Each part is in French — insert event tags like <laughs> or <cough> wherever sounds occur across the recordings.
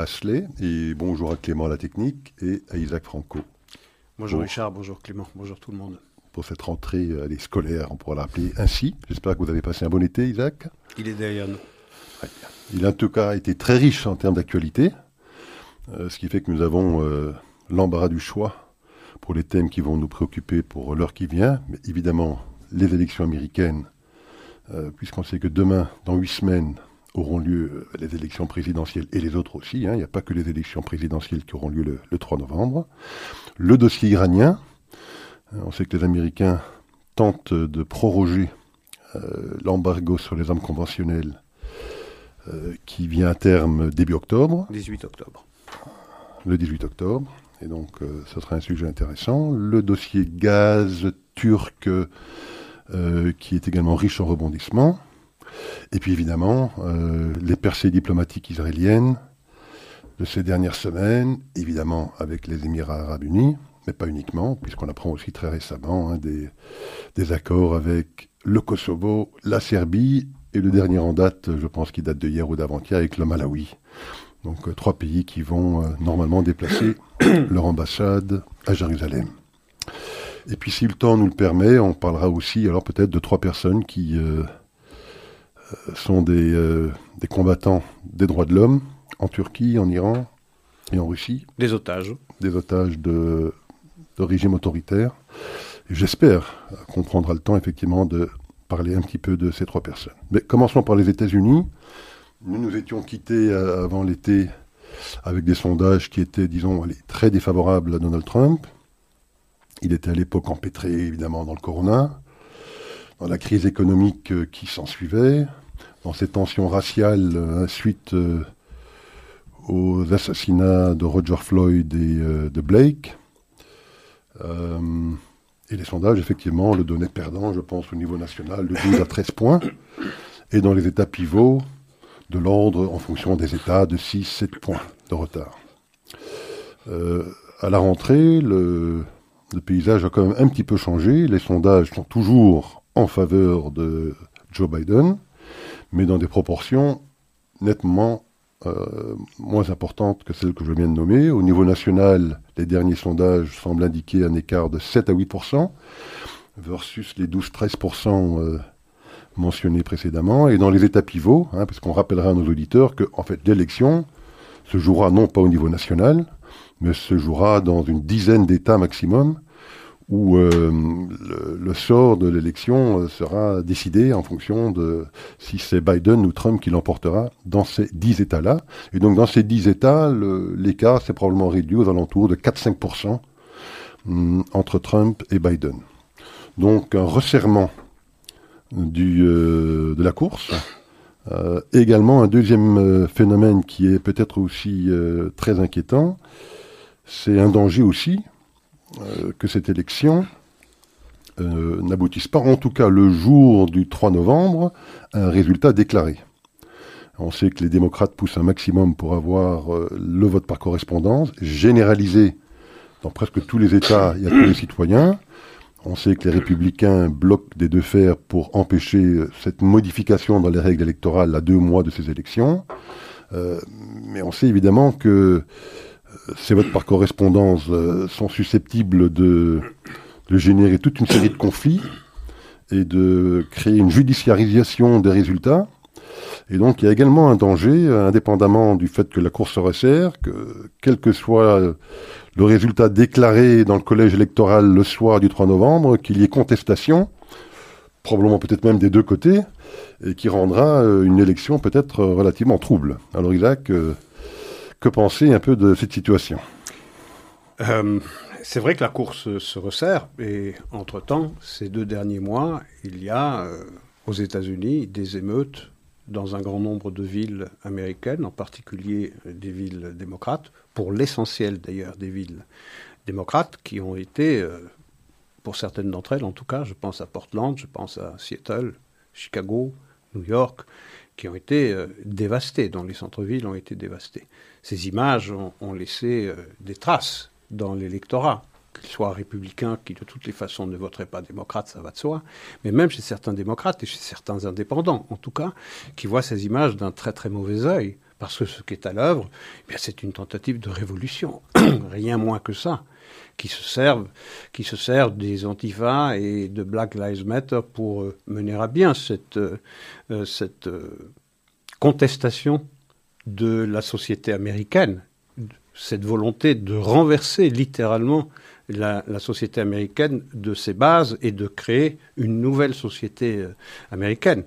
À et bonjour à Clément à la technique et à Isaac Franco. Bonjour Richard, bonjour Clément, bonjour tout le monde. Pour cette rentrée euh, scolaire, on pourra l'appeler ainsi. J'espère que vous avez passé un bon été, Isaac. Il est derrière nous. Il a en tout cas été très riche en termes d'actualité, euh, ce qui fait que nous avons euh, l'embarras du choix pour les thèmes qui vont nous préoccuper pour l'heure qui vient. Mais évidemment, les élections américaines, euh, puisqu'on sait que demain, dans huit semaines, auront lieu les élections présidentielles et les autres aussi. Hein. Il n'y a pas que les élections présidentielles qui auront lieu le, le 3 novembre. Le dossier iranien. On sait que les Américains tentent de proroger l'embargo sur les armes conventionnelles euh, qui vient à terme début octobre. 18 octobre. Le 18 octobre. Et donc, euh, ce sera un sujet intéressant. Le dossier gaz turc, euh, qui est également riche en rebondissements. Et puis, évidemment, les percées diplomatiques israéliennes de ces dernières semaines, évidemment avec les Émirats arabes unis, mais pas uniquement, puisqu'on apprend aussi très récemment hein, des, des accords avec le Kosovo, la Serbie et le dernier en date, je pense qu'il date de hier ou d'avant-hier, avec le Malawi. Donc euh, trois pays qui vont euh, normalement déplacer <coughs> leur ambassade à Jérusalem. Et puis si le temps nous le permet, on parlera aussi alors peut-être de trois personnes qui euh, sont des, des, combattants des droits de l'homme en Turquie, en Iran et en Russie. Des otages. Des otages de, de régime autoritaire. J'espère qu'on prendra le temps effectivement de parler un petit peu de ces trois personnes. Mais commençons par les États-Unis. Nous nous étions quittés euh, avant l'été avec des sondages qui étaient, disons, très défavorables à Donald Trump. Il était à l'époque empêtré, évidemment, dans le corona, dans la crise économique euh, qui s'ensuivait, dans ces tensions raciales euh, suite aux assassinats de Roger Floyd et de Blake. Et les sondages, effectivement, le donnaient perdant, je pense, au niveau national, de 12 à 13 points. Et dans les États pivots, de l'ordre, en fonction des États, de 6, 7 points de retard. Euh, à la rentrée, le, paysage a quand même un petit peu changé. Les sondages sont toujours en faveur de Joe Biden, mais dans des proportions nettement euh, moins importante que celle que je viens de nommer. Au niveau national, les derniers sondages semblent indiquer un écart de 7 à 8% versus les 12-13% euh, mentionnés précédemment. Et dans les États pivots, hein, parce qu'on rappellera à nos auditeurs que fait, l'élection se jouera non pas au niveau national, mais se jouera dans une dizaine d'États maximum, où euh, le, sort de l'élection euh, sera décidé en fonction de si c'est Biden ou Trump qui l'emportera dans ces dix États-là. Et donc dans ces dix États, l'écart s'est probablement réduit aux alentours de 4-5% hum, entre Trump et Biden. Donc un resserrement euh, de la course. également un deuxième phénomène qui est peut-être aussi très inquiétant, c'est un danger aussi euh, que cette élection euh, n'aboutisse pas, en tout cas le jour du 3 novembre, à un résultat déclaré. On sait que les démocrates poussent un maximum pour avoir euh, le vote par correspondance, généralisé dans presque tous les États et à tous les citoyens. On sait que les républicains bloquent des deux fers pour empêcher cette modification dans les règles électorales à deux mois de ces élections. mais on sait évidemment que ces votes par correspondance euh, sont susceptibles de, générer toute une série de conflits et de créer une judiciarisation des résultats. Et donc il y a également un danger, indépendamment du fait que la Cour se resserre, que quel que soit le résultat déclaré dans le collège électoral le soir du 3 novembre, qu'il y ait contestation, probablement peut-être même des deux côtés, et qui rendra euh, une élection peut-être relativement trouble. Alors Isaac, euh, que penser un peu de cette situation? Euh, C'est vrai que la course se resserre et entre-temps, ces deux derniers mois, il y a euh, aux États-Unis des émeutes dans un grand nombre de villes américaines, en particulier des villes démocrates, pour l'essentiel d'ailleurs des villes démocrates qui ont été, euh, pour certaines d'entre elles en tout cas, je pense à Portland, je pense à Seattle, Chicago, New York, qui ont été dévastées, dont les centres-villes ont été dévastés ces images ont, laissé euh, des traces dans l'électorat qu'ils soient républicains, qui de toutes les façons ne voteraient pas démocrate, ça va de soi, mais même chez certains démocrates et chez certains indépendants, en tout cas, qui voient ces images d'un très très mauvais œil, Parce que ce qui est à l'œuvre, eh c'est une tentative de révolution, <clears throat> rien moins que ça, qui se servent, se des antifas et de Black Lives Matter pour euh, mener à bien cette, euh, cette contestation de la société américaine, cette volonté de renverser littéralement la, société américaine de ses bases et de créer une nouvelle société américaine.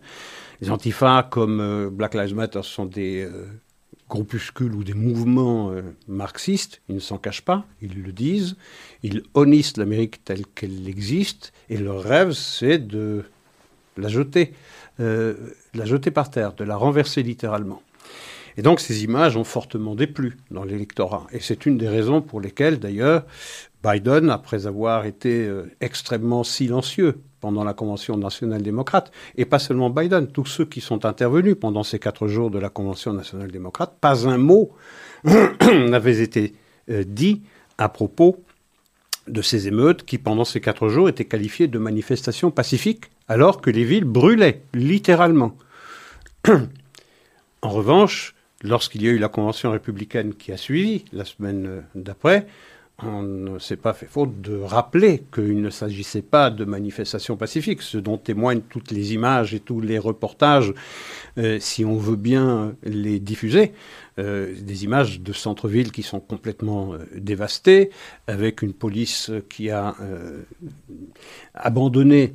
Les antifas comme Black Lives Matter sont des groupuscules ou des mouvements euh, marxistes, ils ne s'en cachent pas, ils le disent, ils honnissent l'Amérique telle qu'elle existe, et leur rêve, c'est de la jeter, euh, la jeter par terre, de la renverser littéralement. Et donc ces images ont fortement déplu dans l'électorat. Et c'est une des raisons pour lesquelles, d'ailleurs, Biden, après avoir été euh, extrêmement silencieux pendant la Convention nationale démocrate, et pas seulement Biden, tous ceux qui sont intervenus pendant ces quatre jours de la Convention nationale démocrate, pas un mot <clears throat> n'avait été euh, dit à propos de ces émeutes qui, pendant ces quatre jours, étaient qualifiées de manifestations pacifiques, alors que les villes brûlaient, littéralement. <clears throat> en revanche, lorsqu'il y a eu la Convention républicaine qui a suivi, la semaine d'après, on ne s'est pas fait faute de rappeler qu'il ne s'agissait pas de manifestations pacifiques, ce dont témoignent toutes les images et tous les reportages, euh, si on veut bien les diffuser. Euh, des images de centre-ville qui sont complètement euh, dévastées, avec une police qui a euh, abandonné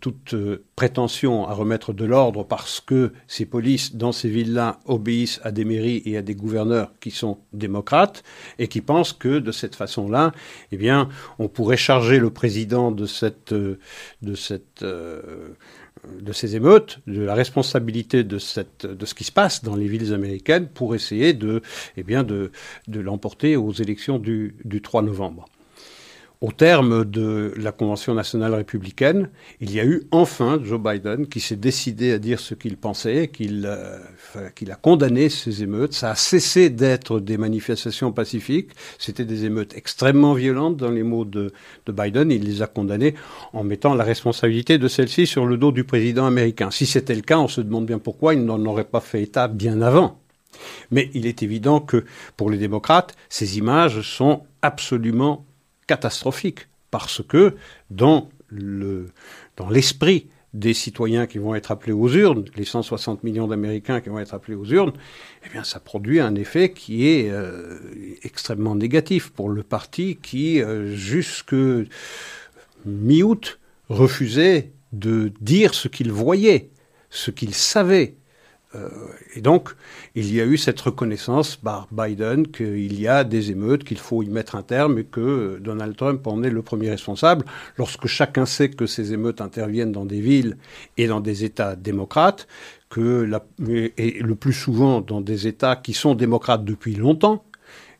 toute prétention à remettre de l'ordre parce que ces polices dans ces villes-là obéissent à des mairies et à des gouverneurs qui sont démocrates et qui pensent que de cette façon-là, eh bien, on pourrait charger le président de cette, de cette de ces émeutes, de la responsabilité de, cette, de ce qui se passe dans les villes américaines pour essayer de, eh bien de, de l'emporter aux élections du, du 3 novembre. Au terme de la Convention nationale républicaine, il y a eu enfin Joe Biden qui s'est décidé à dire ce qu'il pensait, qu'il euh, qu'il a condamné ces émeutes. Ça a cessé d'être des manifestations pacifiques. C'était des émeutes extrêmement violentes dans les mots de, de Biden. Il les a condamnées en mettant la responsabilité de celles-ci sur le dos du président américain. Si c'était le cas, on se demande bien pourquoi il n'en aurait pas fait état bien avant. Mais il est évident que pour les démocrates, ces images sont absolument catastrophique parce que dans le dans l'esprit des citoyens qui vont être appelés aux urnes, les 160 millions d'Américains qui vont être appelés aux urnes, eh bien, ça produit un effet qui est euh, extrêmement négatif pour le parti qui, euh, jusque mi-août, refusait de dire ce qu'il voyait, ce qu'il savait euh, et donc, il y a eu cette reconnaissance par Biden qu'il y a des émeutes, qu'il faut y mettre un terme et que Donald Trump en est le premier responsable. Lorsque chacun sait que ces émeutes interviennent dans des villes et dans des États démocrates, que la, et le plus souvent dans des États qui sont démocrates depuis longtemps,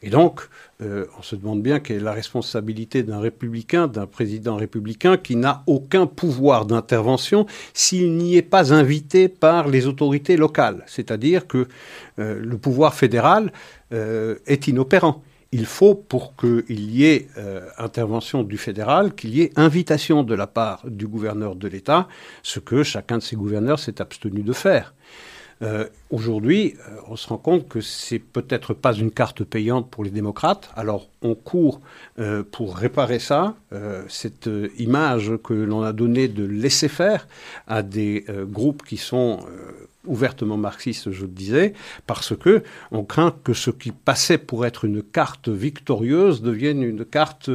et donc, euh, on se demande bien quelle est la responsabilité d'un républicain, d'un président républicain qui n'a aucun pouvoir d'intervention s'il n'y est pas invité par les autorités locales. C'est-à-dire que euh, le pouvoir fédéral euh, est inopérant. Il faut, pour qu'il y ait intervention du fédéral, qu'il y ait invitation de la part du gouverneur de l'État, ce que chacun de ces gouverneurs s'est abstenu de faire. Euh, aujourd'hui, euh, on se rend compte que c'est peut-être pas une carte payante pour les démocrates. Alors, on court euh, pour réparer ça, cette image que l'on a donnée de laisser faire à des groupes qui sont ouvertement marxistes, je le disais, parce que on craint que ce qui passait pour être une carte victorieuse devienne une carte,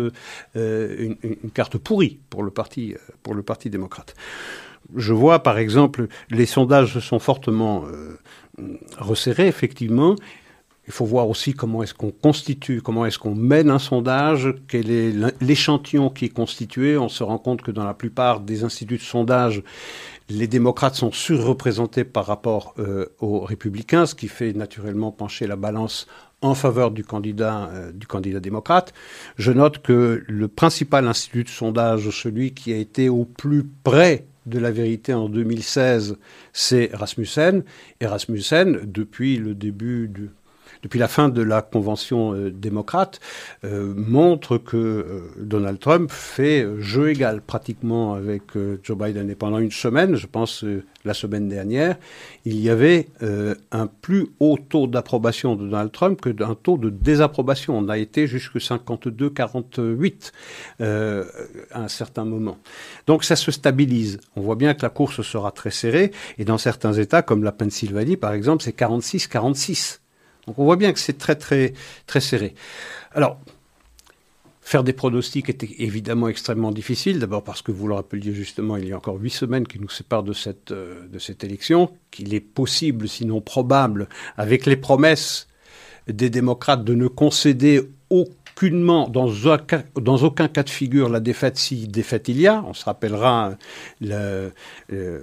une, une, carte pourrie pour le parti, pour le parti démocrate je vois par exemple, les sondages se sont fortement euh, resserrés, effectivement. Il faut voir aussi comment est-ce qu'on constitue, comment est-ce qu'on mène un sondage, quel est l'échantillon qui est constitué. On se rend compte que dans la plupart des instituts de sondage, les démocrates sont surreprésentés par rapport euh, aux républicains, ce qui fait naturellement pencher la balance en faveur du candidat, euh, du candidat démocrate. Je note que le principal institut de sondage, celui qui a été au plus près de la vérité en 2016, c'est Rasmussen. Et Rasmussen, depuis le début du, depuis la fin de la convention euh, démocrate, euh, montre que euh, Donald Trump fait jeu égal pratiquement avec Joe Biden. Et pendant une semaine, je pense la semaine dernière, il y avait un plus haut taux d'approbation de Donald Trump que d'un taux de désapprobation. On a été jusqu'à 52-48 à un certain moment. Donc ça se stabilise. On voit bien que la course sera très serrée. Et dans certains États, comme la Pennsylvanie par exemple, c'est 46-46. Donc on voit bien que c'est très très très serré. Alors Faire des pronostics est évidemment extrêmement difficile, d'abord parce que vous le rappeliez justement, il y a encore huit semaines qui nous séparent de cette, euh, de cette élection, qu'il est possible, sinon probable, avec les promesses des démocrates de ne concéder aucunement, dans aucun, dans aucun cas de figure, la défaite si défaite il y a. On se rappellera le, euh,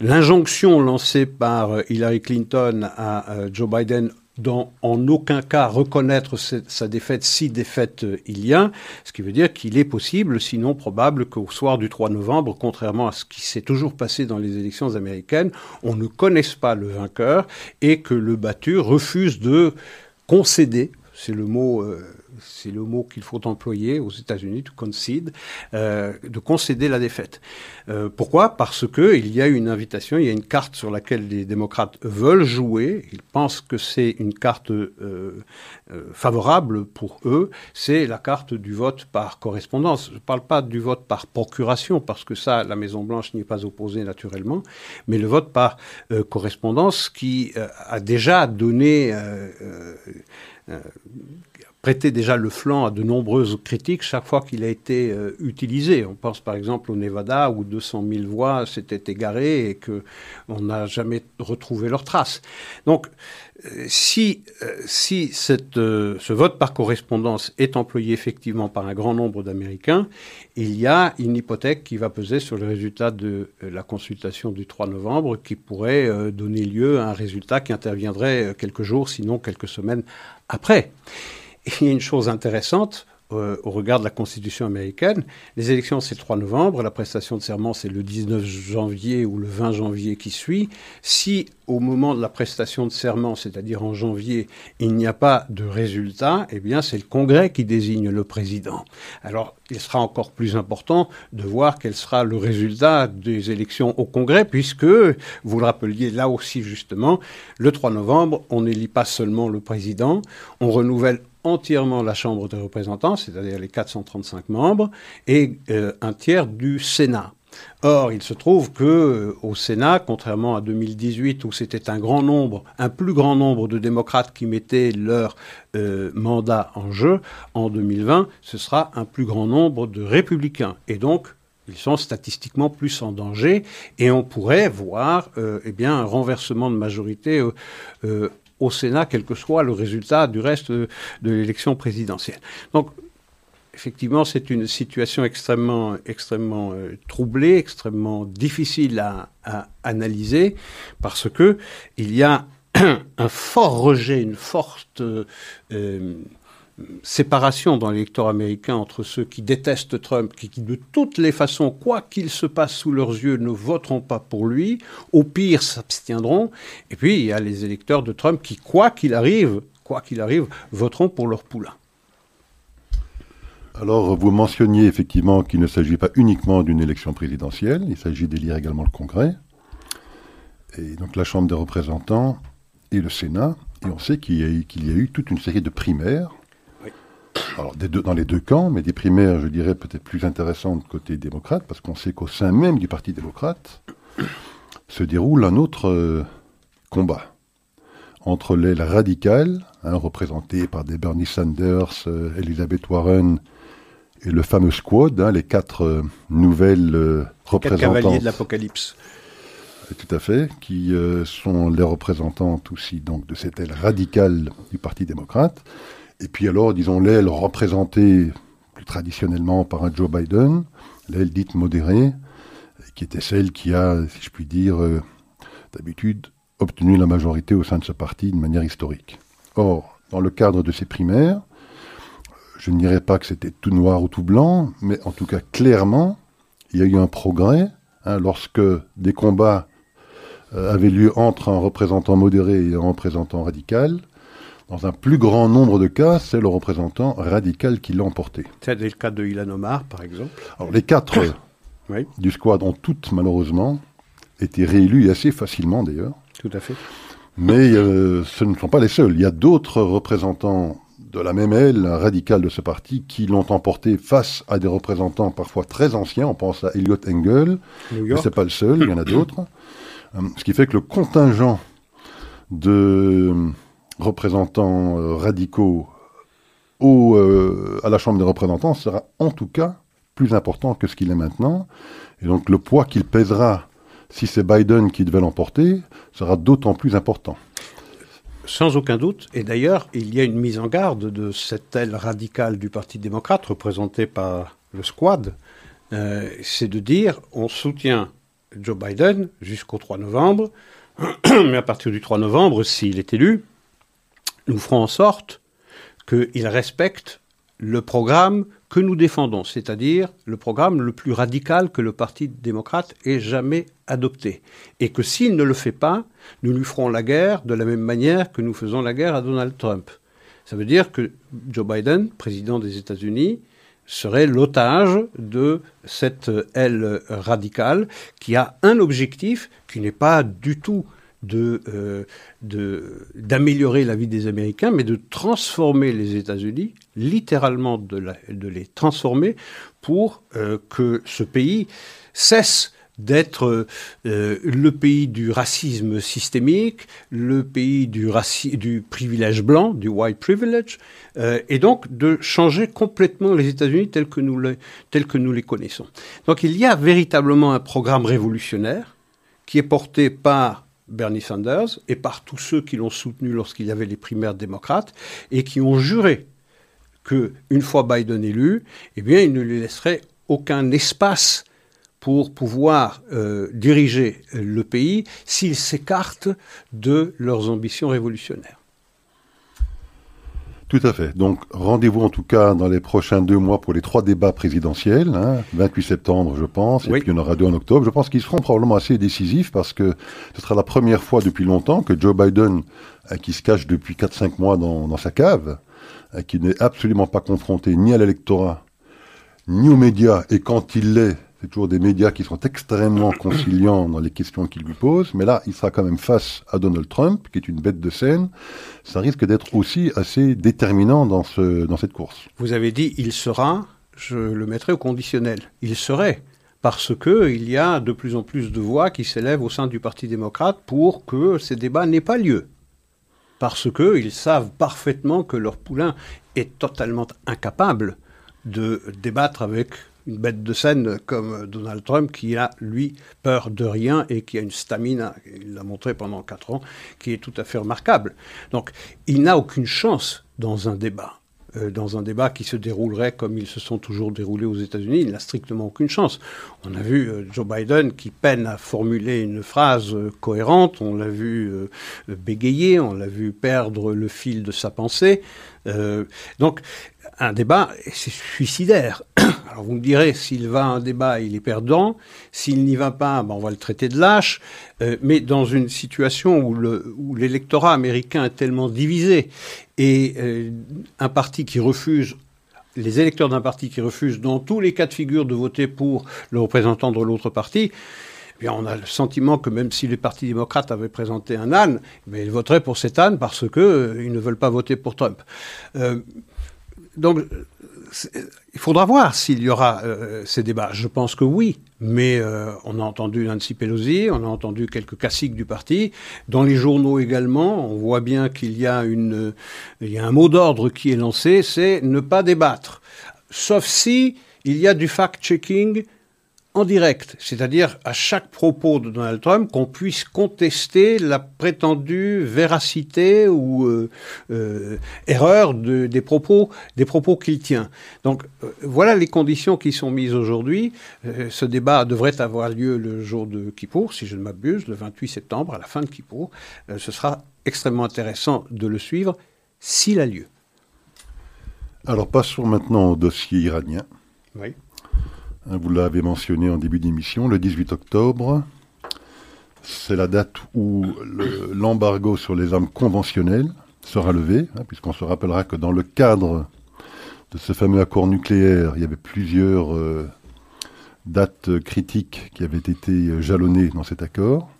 l'injonction lancée par Hillary Clinton à euh, Joe Biden dans en aucun cas reconnaître sa défaite si défaite euh, il y a, ce qui veut dire qu'il est possible, sinon probable, qu'au soir du 3 novembre, contrairement à ce qui s'est toujours passé dans les élections américaines, on ne connaisse pas le vainqueur et que le battu refuse de concéder, c'est le mot euh, c'est le mot qu'il faut employer aux États-Unis, to concede, euh, de concéder la défaite. Euh, pourquoi? Parce que il y a une invitation, il y a une carte sur laquelle les démocrates veulent jouer. Ils pensent que c'est une carte euh, favorable pour eux. C'est la carte du vote par correspondance. Je ne parle pas du vote par procuration, parce que ça, la Maison Blanche n'y est pas opposée naturellement, mais le vote par correspondance qui a déjà donné prêté déjà le flanc à de nombreuses critiques chaque fois qu'il a été euh, utilisé. On pense par exemple au Nevada où 200 000 voix s'étaient égarées et qu'on n'a jamais retrouvé leurs traces. Donc, euh, si, euh, si ce vote par correspondance est employé effectivement par un grand nombre d'Américains, il y a une hypothèque qui va peser sur le résultat de la consultation du 3 novembre qui pourrait donner lieu à un résultat qui interviendrait quelques jours, sinon quelques semaines après il y a une chose intéressante euh, au regard de la Constitution américaine. Les élections, c'est le 3 novembre, la prestation de serment, c'est le 19 janvier ou le 20 janvier qui suit. Si au moment de la prestation de serment, c'est-à-dire en janvier, il n'y a pas de résultat, eh bien c'est le Congrès qui désigne le président. Alors il sera encore plus important de voir quel sera le résultat des élections au Congrès, puisque, vous le rappeliez là aussi justement, le 3 novembre, on n'élit pas seulement le président, on renouvelle entièrement la Chambre des représentants, c'est-à-dire les 435 membres, et euh, un tiers du Sénat. Or, il se trouve que euh, au Sénat, contrairement à 2018 où c'était un grand nombre, un plus grand nombre de démocrates qui mettaient leur euh, mandat en jeu, en 2020, ce sera un plus grand nombre de républicains. Et donc, ils sont statistiquement plus en danger et on pourrait voir eh bien, un renversement de majorité au Sénat, quel que soit le résultat du reste de, l'élection présidentielle. Donc, effectivement, c'est une situation extrêmement, extrêmement euh, troublée, extrêmement difficile à, analyser, parce que il y a <clears throat> un fort rejet, une forte euh, séparation dans l'électorat américain entre ceux qui détestent Trump, qui, de toutes les façons, quoi qu'il se passe sous leurs yeux, ne voteront pas pour lui, au pire s'abstiendront, et puis il y a les électeurs de Trump qui, quoi qu'il arrive, quoi qu'il arrive, voteront pour leur poulain. Alors, vous mentionniez effectivement qu'il ne s'agit pas uniquement d'une élection présidentielle, il s'agit d'élire également le Congrès, et donc la Chambre des représentants et le Sénat, et on sait qu'il y, y, a eu toute une série de primaires alors dans les deux camps, mais des primaires, je dirais, peut-être plus intéressantes côté démocrate, parce qu'on sait qu'au sein même du Parti démocrate se déroule un autre euh, combat entre l'aile radicale, hein, représentée par des Bernie Sanders, euh, Elizabeth Warren et le fameux squad, hein, les quatre euh, nouvelles représentantes. Quatre cavaliers de l'apocalypse. Tout à fait, qui sont les représentantes aussi donc de cette aile radicale du Parti démocrate. Et puis alors, disons, l'aile représentée plus traditionnellement par un Joe Biden, l'aile dite modérée, qui était celle qui a, si je puis dire, euh, d'habitude obtenu la majorité au sein de ce parti de manière historique. Or, dans le cadre de ces primaires, je ne dirais pas que c'était tout noir ou tout blanc, mais en tout cas clairement, il y a eu un progrès hein, lorsque des combats euh, avaient lieu entre un représentant modéré et un représentant radical Dans un plus grand nombre de cas, c'est le représentant radical qui l'a emporté. C'est le cas de Ilan Omar, par exemple. Alors, les quatre du squad ont toutes, malheureusement, été réélus, et assez facilement d'ailleurs. Tout à fait. Mais euh, ce ne sont pas les seuls. Il y a d'autres représentants de la même aile radicale de ce parti qui l'ont emporté face à des représentants parfois très anciens. On pense à Elliot Engel, mais ce n'est pas le seul, il y en a d'autres. Euh, ce qui fait que le contingent de représentants euh, radicaux au, euh, à la Chambre des représentants sera en tout cas plus important que ce qu'il est maintenant. Et donc le poids qu'il pèsera si c'est Biden qui devait l'emporter sera d'autant plus important. Sans aucun doute. Et d'ailleurs, il y a une mise en garde de cette aile radicale du Parti démocrate, représentée par le Squad. Euh, c'est de dire on soutient Joe Biden jusqu'au 3 novembre, <clears throat> mais à partir du 3 novembre, s'il est élu, nous ferons en sorte qu'il respecte le programme que nous défendons, c'est-à-dire le programme le plus radical que le Parti démocrate ait jamais adopté. Et que s'il ne le fait pas, nous lui ferons la guerre de la même manière que nous faisons la guerre à Donald Trump. Ça veut dire que Joe Biden, président des États-Unis, serait l'otage de cette aile radicale qui a un objectif qui n'est pas du tout euh, d'améliorer la vie des Américains, mais de transformer les États-Unis, littéralement de, les transformer pour euh, que ce pays cesse d'être euh, le pays du racisme systémique, le pays du, privilège blanc, du white privilege, et donc de changer complètement les États-Unis tels que, tels que nous les connaissons. Donc il y a véritablement un programme révolutionnaire qui est porté par Bernie Sanders et par tous ceux qui l'ont soutenu lorsqu'il y avait les primaires démocrates et qui ont juré que une fois Biden élu, eh bien, il ne lui laisserait aucun espace pour pouvoir euh, diriger le pays s'il s'écarte de leurs ambitions révolutionnaires. Tout à fait. Donc rendez-vous en tout cas dans les prochains deux mois pour les trois débats présidentiels, 28 hein. septembre je pense, et puis il y en aura deux en octobre. Je pense qu'ils seront probablement assez décisifs parce que ce sera la première fois depuis longtemps que Joe Biden, euh, qui se cache depuis 4-5 mois dans, dans, sa cave, euh, qui n'est absolument pas confronté ni à l'électorat, ni aux médias, et quand il l'est, c'est toujours des médias qui sont extrêmement conciliants dans les questions qu'ils lui posent, mais là, il sera quand même face à Donald Trump, qui est une bête de scène. Ça risque d'être aussi assez déterminant dans, ce, dans cette course. Vous avez dit il sera, je le mettrai au conditionnel. Il serait, parce qu'il y a de plus en plus de voix qui s'élèvent au sein du Parti démocrate pour que ces débats n'aient pas lieu. Parce qu'ils savent parfaitement que leur poulain est totalement incapable de débattre avec une bête de scène comme Donald Trump qui a, lui, peur de rien et qui a une stamina, il l'a montré pendant quatre ans, qui est tout à fait remarquable. Donc, il n'a aucune chance dans un débat. Euh, dans un débat qui se déroulerait comme ils se sont toujours déroulés aux États-Unis, il n'a strictement aucune chance. On a vu euh, Joe Biden qui peine à formuler une phrase euh, cohérente, on l'a vu bégayer, on l'a vu perdre le fil de sa pensée. donc, un débat, c'est suicidaire. <clears throat> Alors vous me direz, s'il va à un débat, il est perdant. S'il n'y va pas, ben on va le traiter de lâche. Euh, mais dans une situation où l'électorat américain est tellement divisé et euh, un parti qui refuse les électeurs d'un parti qui refuse dans tous les cas de figure de voter pour le représentant de l'autre parti, eh bien, on a le sentiment que même si les partis démocrates avaient présenté un âne, mais ils voteraient pour cet âne parce qu'ils euh, ne veulent pas voter pour Trump donc, il faudra voir s'il y aura euh, ces débats. Je pense que oui, mais euh, on a entendu Nancy Pelosi, on a entendu quelques classiques du parti. Dans les journaux également, on voit bien qu'il y a une, il y a un mot d'ordre qui est lancé, c'est ne pas débattre, sauf si il y a du fact-checking en direct, c'est-à-dire à chaque propos de Donald Trump, qu'on puisse contester la prétendue véracité ou euh, euh, erreur de, des propos, des propos qu'il tient. Donc euh, voilà les conditions qui sont mises aujourd'hui. ce débat devrait avoir lieu le jour de Kippour, si je ne m'abuse, le 28 septembre, à la fin de Kippour. ce sera extrêmement intéressant de le suivre s'il a lieu. Alors passons maintenant au dossier iranien. Oui. Hein, vous l'avez mentionné en début d'émission, le 18 octobre. C'est la date où l'embargo sur les armes conventionnelles sera levé, hein, puisqu'on se rappellera que dans le cadre de ce fameux accord nucléaire, il y avait plusieurs euh, dates critiques qui avaient été jalonnées dans cet accord.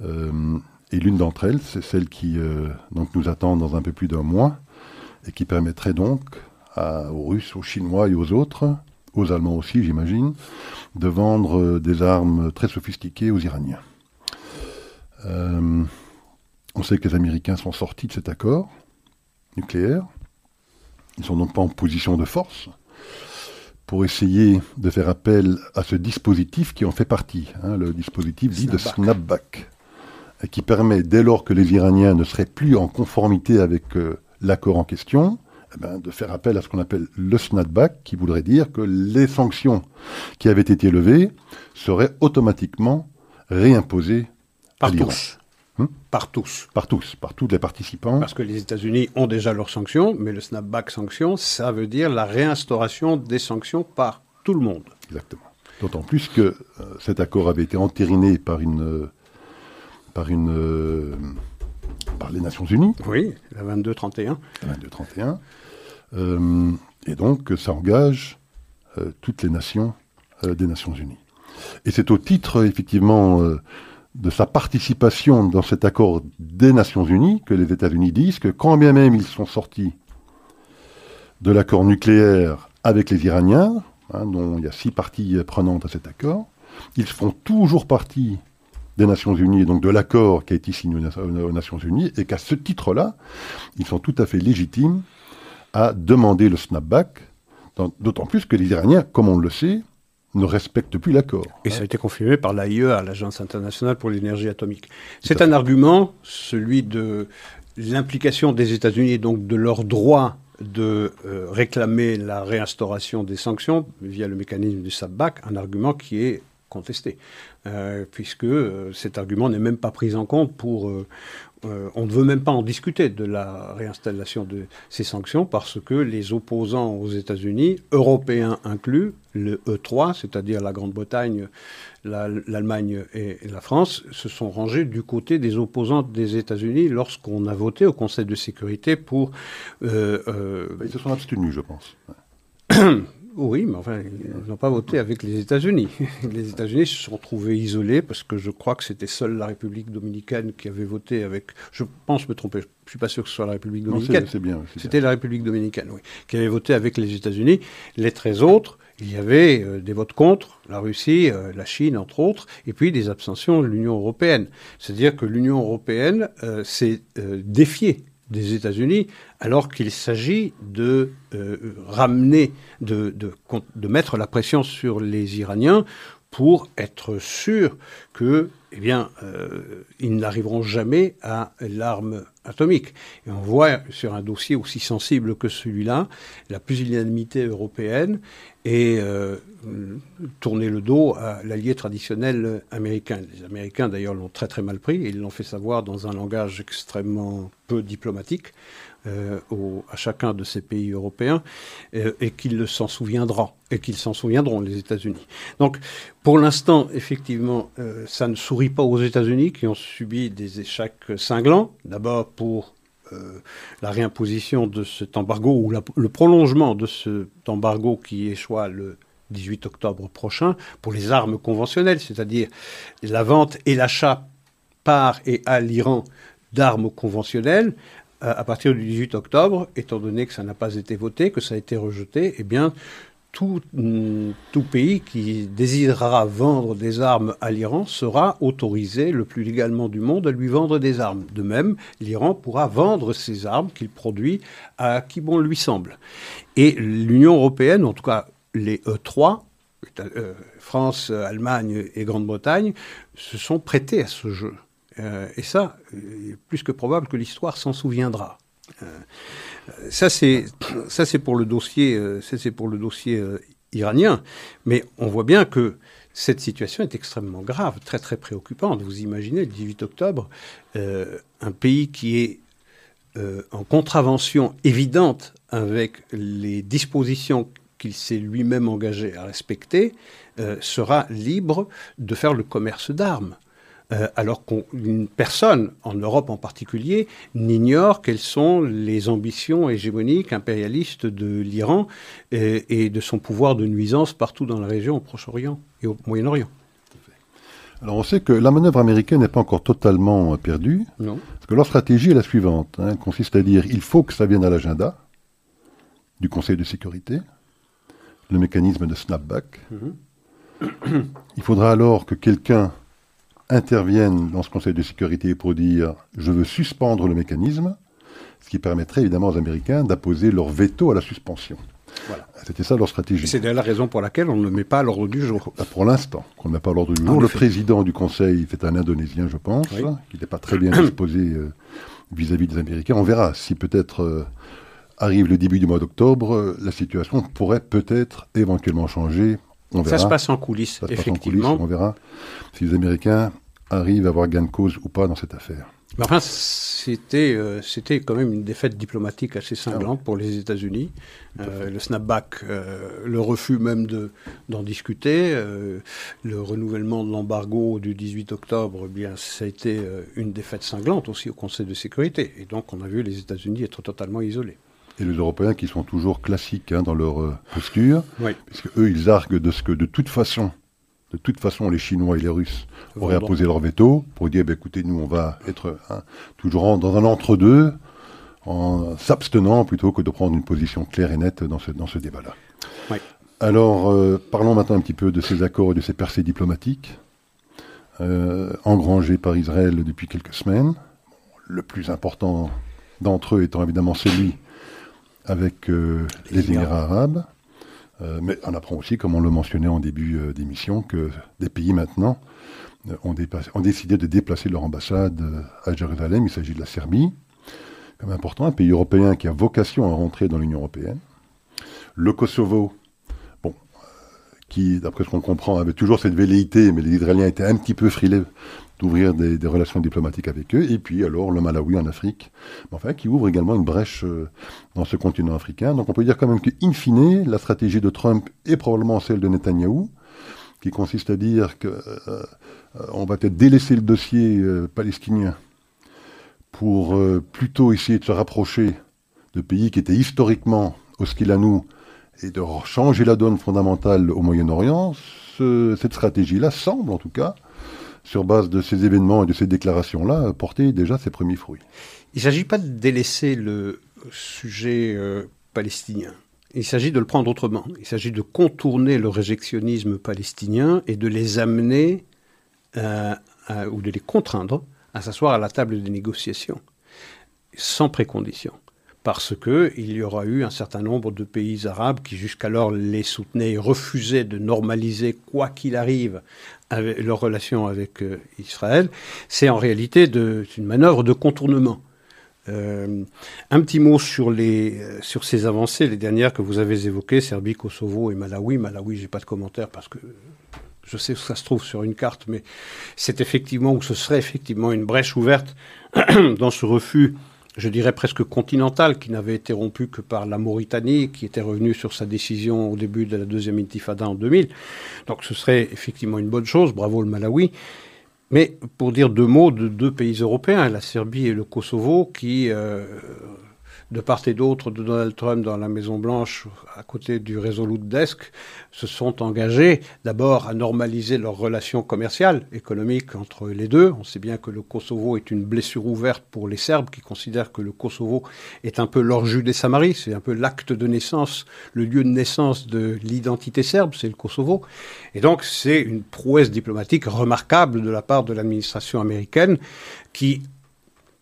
Euh, et l'une d'entre elles, c'est celle qui euh, donc nous attend dans un peu plus d'un mois et qui permettrait donc aux Russes, aux Chinois et aux autres, aux Allemands aussi j'imagine, de vendre des armes très sophistiquées aux Iraniens. on sait que les Américains sont sortis de cet accord nucléaire. Ils ne sont donc pas en position de force pour essayer de faire appel à ce dispositif qui en fait partie, hein, le dispositif dit de snapback, qui permet, dès lors que les Iraniens ne seraient plus en conformité avec euh, l'accord en question, eh ben, de faire appel à ce qu'on appelle le snapback, qui voudrait dire que les sanctions qui avaient été levées seraient automatiquement réimposées par à l'Iran. Hmm? par tous. Par tous, par tous les participants. Parce que les États-Unis ont déjà leurs sanctions, mais le snapback sanction, ça veut dire la réinstauration des sanctions par tout le monde. Exactement. D'autant plus que euh, cet accord avait été entériné par une, euh, par une, euh, par les Nations Unies. Oui, la 22-31. La 22-31. Et donc, ça engage toutes les nations des Nations Unies. Et c'est au titre, effectivement, de sa participation dans cet accord des Nations Unies que les États-Unis disent que quand bien même ils sont sortis de l'accord nucléaire avec les Iraniens, hein, dont il y a six parties prenantes à cet accord, ils font toujours partie des Nations Unies, donc de l'accord qui a été signé aux Nations Unies, et qu'à ce titre-là, ils sont tout à fait légitimes à demander le snapback, d'autant plus que les Iraniens, comme on le sait, ne respecte plus l'accord. Et ça a été confirmé par l'AIEA, l'Agence internationale pour l'énergie atomique. C'est un argument, celui de l'implication des États-Unis et donc de leur droit de euh, réclamer la réinstauration des sanctions via le mécanisme du SAPBAC, un argument qui est contesté, euh, puisque euh, cet argument n'est même pas pris en compte pour euh, on ne veut même pas en discuter de la réinstallation de ces sanctions parce que les opposants aux États-Unis, européens inclus, le E3, c'est-à-dire la Grande-Bretagne, l'Allemagne et la France, se sont rangés du côté des opposants des États-Unis lorsqu'on a voté au Conseil de sécurité pour. Euh, euh, Ils se sont abstenus, je pense. <clears throat> Oui, mais enfin, ils n'ont pas voté avec les États-Unis. <laughs> Les États-Unis se sont trouvés isolés parce que je crois que c'était seule la République dominicaine qui avait voté avec. Je pense me tromper. Je ne suis pas sûr que ce soit la République dominicaine. C'est bien. C'était la République dominicaine, oui, qui avait voté avec les États-Unis. Les 13 autres, il y avait euh, des votes contre, la Russie, euh, la Chine, entre autres, et puis des abstentions de l'Union européenne. C'est-à-dire que l'Union européenne euh, s'est défiée des États-Unis, alors qu'il s'agit de euh, ramener, de, de, mettre la pression sur les Iraniens pour être sûr que, eh bien, euh, ils n'arriveront jamais à l'arme atomique. On voit sur un dossier aussi sensible que celui-là la pusillanimité européenne et euh, tourner le dos à l'allié traditionnel américain. Les Américains d'ailleurs l'ont très très mal pris et ils l'ont fait savoir dans un langage extrêmement peu diplomatique euh, à chacun de ces pays européens euh, et qu'ils s'en souviendront et qu'ils s'en souviendront les États-Unis. Donc pour l'instant effectivement euh, ça ne sourit pas aux États-Unis qui ont subi des échecs cinglants d'abord pour la réimposition de cet embargo ou le prolongement de cet embargo qui échoua le 18 octobre prochain pour les armes conventionnelles, c'est-à-dire la vente et l'achat par et à l'Iran d'armes conventionnelles, à partir du 18 octobre, étant donné que ça n'a pas été voté, que ça a été rejeté, eh bien, tout, mm, tout, pays qui désirera vendre des armes à l'Iran sera autorisé le plus légalement du monde à lui vendre des armes. De même, l'Iran pourra vendre ses armes qu'il produit à qui bon lui semble. Et l'Union européenne, en tout cas les E3, euh, France, Allemagne et Grande-Bretagne, se sont prêtés à ce jeu. Euh, et ça, il est plus que probable que l'histoire s'en souviendra. Euh, ça, c'est ça, c'est pour le dossier, euh, pour le dossier iranien. Mais on voit bien que cette situation est extrêmement grave, très très préoccupante. Vous imaginez le 18 octobre, un pays qui est en contravention évidente avec les dispositions qu'il s'est lui-même engagé à respecter, sera libre de faire le commerce d'armes. Euh, alors qu'une personne, en Europe en particulier, n'ignore quelles sont les ambitions hégémoniques, impérialistes de l'Iran et, de son pouvoir de nuisance partout dans la région, au Proche-Orient et au Moyen-Orient. Alors on sait que la manœuvre américaine n'est pas encore totalement perdue, non. parce que leur stratégie est la suivante, hein, consiste à dire il faut que ça vienne à l'agenda du Conseil de sécurité, le mécanisme de snapback. Mhm. Il faudra alors que quelqu'un intervienne dans ce Conseil de sécurité pour dire je veux suspendre le mécanisme, ce qui permettrait évidemment aux Américains d'apposer leur veto à la suspension. Voilà. C'était ça leur stratégie. C'est la raison pour laquelle on ne le met pas à l'ordre du jour. Pour l'instant, qu'on ne met pas à l'ordre du jour. le président du Conseil, c'est un Indonésien, je pense, qui n'est pas très bien disposé euh, vis-à-vis des Américains. On verra si peut-être euh, arrive le début du mois d'octobre, euh, la situation pourrait peut-être éventuellement changer. On verra. Ça se passe en coulisses, effectivement. on verra si les Américains arrivent à avoir gain de cause ou pas dans cette affaire. Mais enfin, c'était euh, c'était quand même une défaite diplomatique assez cinglante ah pour les États-Unis. Euh, le snapback, le refus même de d'en discuter, le renouvellement de l'embargo du 18 octobre, eh bien ça a été une défaite cinglante aussi au Conseil de sécurité. Et donc on a vu les États-Unis être totalement isolés et les Européens qui sont toujours classiques hein, dans leur euh, posture, puisque eux ils arguent de ce que de toute façon, de toute façon les Chinois et les Russes auraient apposé leur veto pour dire, bah, écoutez, nous on va être hein, toujours dans un entre-deux, en s'abstenant plutôt que de prendre une position claire et nette dans ce, dans ce débat-là. Alors, euh, parlons maintenant un petit peu de ces accords et de ces percées diplomatiques euh, engrangées par Israël depuis quelques semaines. Le plus important d'entre eux étant évidemment celui avec euh, les, Émirats arabes. Euh, mais on apprend aussi, comme on le mentionnait en début euh, d'émission, que des pays maintenant ont, ont, décidé de déplacer leur ambassade à Jérusalem. Il s'agit de la Serbie, comme important, un pays européen qui a vocation à rentrer dans l'Union européenne. Le Kosovo, bon, qui, d'après ce qu'on comprend, avait toujours cette velléité, mais les Israéliens étaient un petit peu frileux d'ouvrir des, relations diplomatiques avec eux. Et puis alors le Malawi en Afrique, enfin, qui ouvre également une brèche euh, dans ce continent africain. Donc on peut dire quand même que, in fine, la stratégie de Trump est probablement celle de Netanyahou, qui consiste à dire qu'on euh, euh, va peut-être délaisser le dossier palestinien pour plutôt essayer de se rapprocher de pays qui étaient historiquement hostiles à nous et de changer la donne fondamentale au Moyen-Orient. cette stratégie-là semble en tout cas sur base de ces événements et de ces déclarations-là, porter déjà ses premiers fruits. Il ne s'agit pas de délaisser le sujet euh, palestinien. Il s'agit de le prendre autrement. Il s'agit de contourner le réjectionnisme palestinien et de les amener euh, ou de les contraindre à s'asseoir à la table des négociations, sans précondition parce qu'il y aura eu un certain nombre de pays arabes qui jusqu'alors les soutenaient et refusaient de normaliser, quoi qu'il arrive, leur relation avec euh, Israël. C'est en réalité une manœuvre de contournement. Euh, un petit mot sur, les, euh, sur ces avancées, les dernières que vous avez évoquées, Serbie, Kosovo et Malawi. Malawi, j'ai pas de commentaire parce que je sais où ça se trouve sur une carte, mais c'est effectivement, ou ce serait effectivement une brèche ouverte <clears throat> dans ce refus je dirais presque continentale, qui n'avait été rompue que par la Mauritanie, qui était revenue sur sa décision au début de la deuxième intifada en 2000. Donc ce serait effectivement une bonne chose, bravo le Malawi. Mais pour dire deux mots de deux pays européens, la Serbie et le Kosovo, qui euh, de part et d'autre de Donald Trump dans la Maison-Blanche, à côté du Resolute Desk, se sont engagés d'abord à normaliser leurs relations commerciales, économiques entre les deux. On sait bien que le Kosovo est une blessure ouverte pour les Serbes qui considèrent que le Kosovo est un peu leur et Samarie, c'est un peu l'acte de naissance, le lieu de naissance de l'identité serbe, c'est le Kosovo. Et donc c'est une prouesse diplomatique remarquable de la part de l'administration américaine qui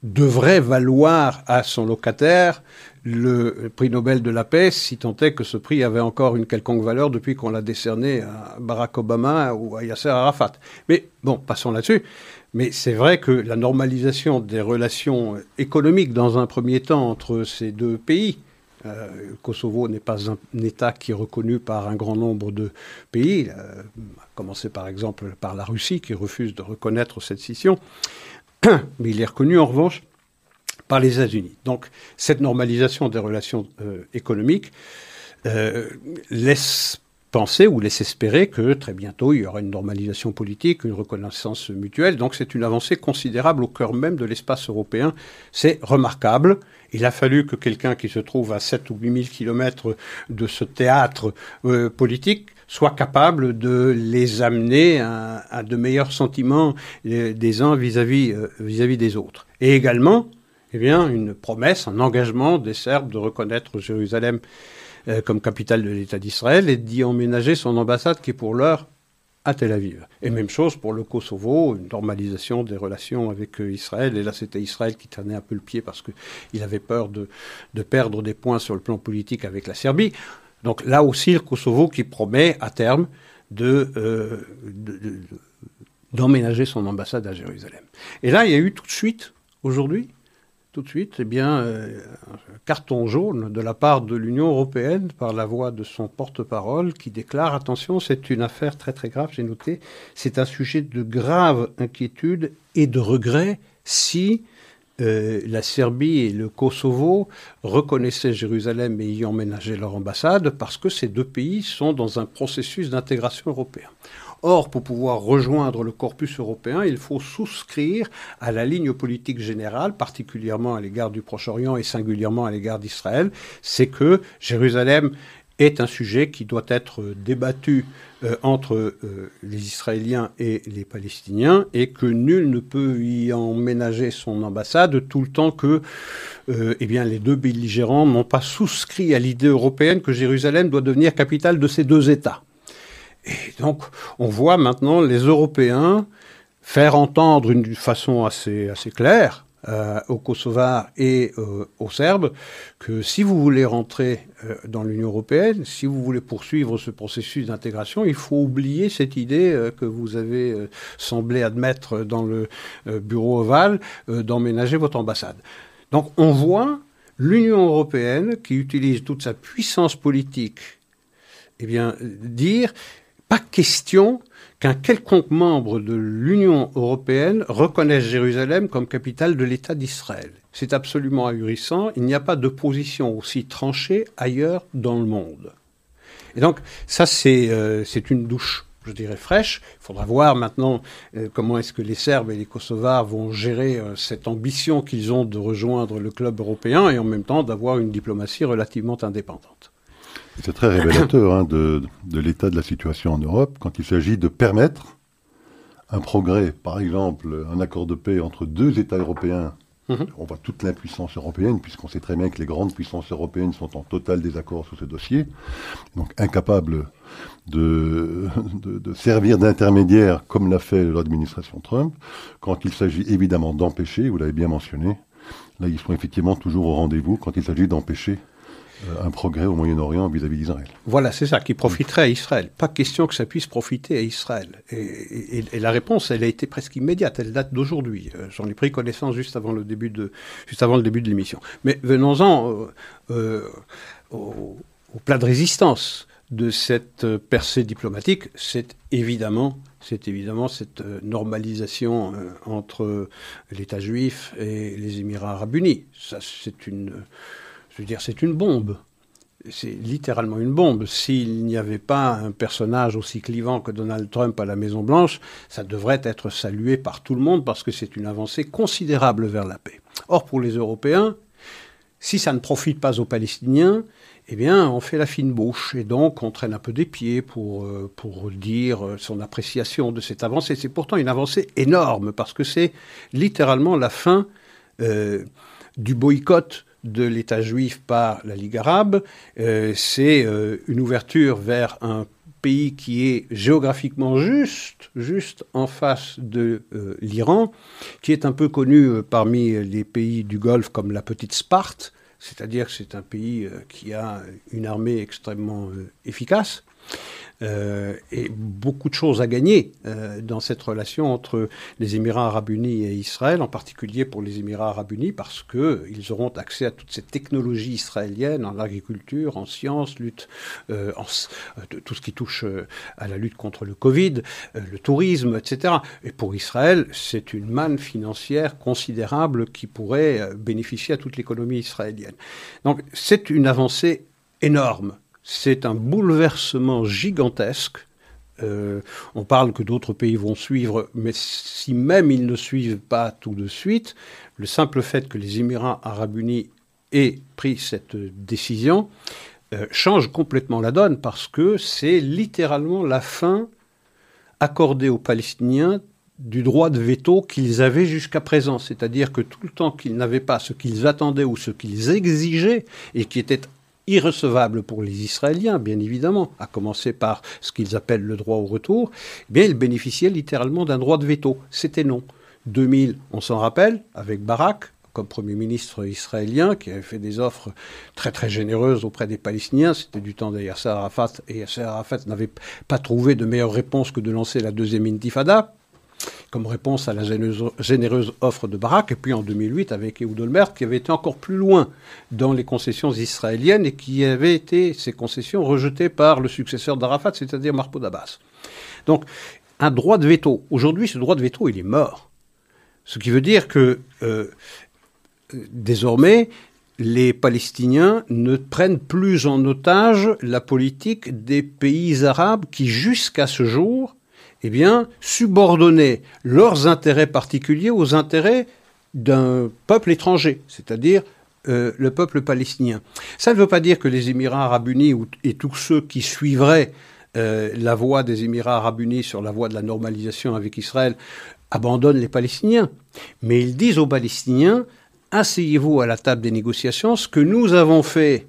devrait valoir à son locataire le prix Nobel de la paix, si tant est que ce prix avait encore une quelconque valeur depuis qu'on l'a décerné à Barack Obama ou à Yasser Arafat. Mais bon, passons là-dessus. Mais c'est vrai que la normalisation des relations économiques dans un premier temps entre ces deux pays, euh, Kosovo n'est pas un, État qui est reconnu par un grand nombre de pays, euh, à commencer par exemple par la Russie qui refuse de reconnaître cette scission, <coughs> mais il est reconnu en revanche par les États-Unis. Donc cette normalisation des relations euh, économiques euh, laisse penser ou laisse espérer que très bientôt il y aura une normalisation politique, une reconnaissance mutuelle. Donc c'est une avancée considérable au cœur même de l'espace européen. C'est remarquable. Il a fallu que quelqu'un qui se trouve à 7 ou 8 000 kilomètres de ce théâtre euh, politique soit capable de les amener à, de meilleurs sentiments euh, des uns vis-à-vis euh, vis-à-vis des autres. Et également, eh une promesse, un engagement des Serbes de reconnaître Jérusalem euh, comme capitale de l'État d'Israël et d'y emménager son ambassade qui est pour l'heure à Tel Aviv. Et même chose pour le Kosovo, une normalisation des relations avec Israël. Et là, c'était Israël qui tenait un peu le pied parce qu'il avait peur de, perdre des points sur le plan politique avec la Serbie. Donc là aussi, le Kosovo qui promet à terme euh, d'emménager son ambassade à Jérusalem. Et là, il y a eu tout de suite, aujourd'hui, tout de suite, eh bien, euh, un carton jaune de la part de l'Union européenne par la voix de son porte-parole qui déclare attention, c'est une affaire très très grave, j'ai noté, c'est un sujet de grave inquiétude et de regret si euh, la Serbie et le Kosovo reconnaissaient Jérusalem et y emménageaient leur ambassade parce que ces deux pays sont dans un processus d'intégration européen. Or, pour pouvoir rejoindre le corpus européen, il faut souscrire à la ligne politique générale, particulièrement à l'égard du Proche-Orient et singulièrement à l'égard d'Israël, c'est que Jérusalem est un sujet qui doit être débattu euh, entre euh, les Israéliens et les Palestiniens et que nul ne peut y emménager son ambassade tout le temps que euh, eh bien, les deux belligérants n'ont pas souscrit à l'idée européenne que Jérusalem doit devenir capitale de ces deux États. Et donc, on voit maintenant les Européens faire entendre d'une façon assez, assez claire euh, aux Kosovars et euh, aux Serbes que si vous voulez rentrer euh, dans l'Union européenne, si vous voulez poursuivre ce processus d'intégration, il faut oublier cette idée que vous avez semblé admettre dans le bureau ovale d'emménager votre ambassade. Donc on voit l'Union européenne qui utilise toute sa puissance politique eh bien, dire pas question qu'un quelconque membre de l'Union européenne reconnaisse Jérusalem comme capitale de l'État d'Israël. C'est absolument ahurissant. Il n'y a pas de position aussi tranchée ailleurs dans le monde. Et donc, ça, c'est euh, une douche, je dirais, fraîche. Il faudra voir maintenant euh, comment est-ce que les Serbes et les Kosovars vont gérer euh, cette ambition qu'ils ont de rejoindre le club européen et en même temps d'avoir une diplomatie relativement indépendante. C'est très révélateur hein, de, l'état de la situation en Europe quand il s'agit de permettre un progrès, par exemple un accord de paix entre deux États européens. Mhm. On voit toute l'impuissance européenne, puisqu'on sait très bien que les grandes puissances européennes sont en total désaccord sur ce dossier, donc incapables de, de servir d'intermédiaire comme l'a fait l'administration Trump. Quand il s'agit évidemment d'empêcher, vous l'avez bien mentionné, là ils sont effectivement toujours au rendez-vous quand il s'agit d'empêcher un progrès au Moyen-Orient vis-à-vis d'Israël. Voilà, c'est ça, qui profiterait à Israël. Pas question que ça puisse profiter à Israël. Et, la réponse, elle a été presque immédiate, elle date d'aujourd'hui. Euh, j'en ai pris connaissance juste avant le début de, juste avant le début de l'émission. Mais venons-en euh, au, plat de résistance de cette percée diplomatique, c'est évidemment c'est évidemment cette normalisation entre l'État juif et les Émirats arabes unis. Ça, c'est une, je veux dire, c'est une bombe. C'est littéralement une bombe. S'il n'y avait pas un personnage aussi clivant que Donald Trump à la Maison-Blanche, ça devrait être salué par tout le monde parce que c'est une avancée considérable vers la paix. Or, pour les Européens, si ça ne profite pas aux Palestiniens, eh bien, on fait la fine bouche et donc on traîne un peu des pieds pour, euh, pour dire son appréciation de cette avancée. C'est pourtant une avancée énorme parce que c'est littéralement la fin euh, du boycott de l'État juif par la Ligue arabe. Euh, c'est euh, une ouverture vers un pays qui est géographiquement juste, juste en face de euh, l'Iran, qui est un peu connu parmi les pays du Golfe comme la petite Sparte, c'est-à-dire que c'est un pays qui a une armée extrêmement efficace. Euh, et beaucoup de choses à gagner euh, dans cette relation entre les Émirats arabes unis et Israël, en particulier pour les Émirats arabes unis, parce qu'ils auront accès à toutes ces technologies israéliennes en agriculture, en sciences, lutte, euh, en, tout ce qui touche à la lutte contre le Covid, le tourisme, etc. Et pour Israël, c'est une manne financière considérable qui pourrait bénéficier à toute l'économie israélienne. Donc c'est une avancée énorme c'est un bouleversement gigantesque. Euh, on parle que d'autres pays vont suivre, mais si même ils ne suivent pas tout de suite, le simple fait que les Émirats arabes unis aient pris cette décision euh, change complètement la donne parce que c'est littéralement la fin accordée aux Palestiniens du droit de veto qu'ils avaient jusqu'à présent. C'est-à-dire que tout le temps qu'ils n'avaient pas ce qu'ils attendaient ou ce qu'ils exigeaient et qui était irrecevable pour les Israéliens, bien évidemment, à commencer par ce qu'ils appellent le droit au retour, eh ils bénéficiaient littéralement d'un droit de veto. C'était non. 2000, on s'en rappelle, avec Barak, comme Premier ministre israélien, qui avait fait des offres très très généreuses auprès des Palestiniens. C'était du temps de Yasser Arafat, et Yasser Arafat n'avait pas trouvé de meilleure réponse que de lancer la deuxième intifada comme réponse à la généreuse, offre de Barak, et puis en 2008 avec Ehud Olmert, qui avait été encore plus loin dans les concessions israéliennes et qui avait été, ces concessions, rejetées par le successeur d'Arafat, c'est-à-dire Mahmoud Abbas. Donc, un droit de veto. Aujourd'hui, ce droit de veto, il est mort. Ce qui veut dire que euh, désormais, les Palestiniens ne prennent plus en otage la politique des pays arabes qui, jusqu'à ce jour, eh bien, subordonnaient leurs intérêts particuliers aux intérêts d'un peuple étranger, c'est-à-dire euh, le peuple palestinien. Ça ne veut pas dire que les Émirats arabes unis et tous ceux qui suivraient euh, la voie des Émirats arabes unis sur la voie de la normalisation avec Israël abandonnent les Palestiniens. Mais ils disent aux Palestiniens, asseyez-vous à la table des négociations, ce que nous avons fait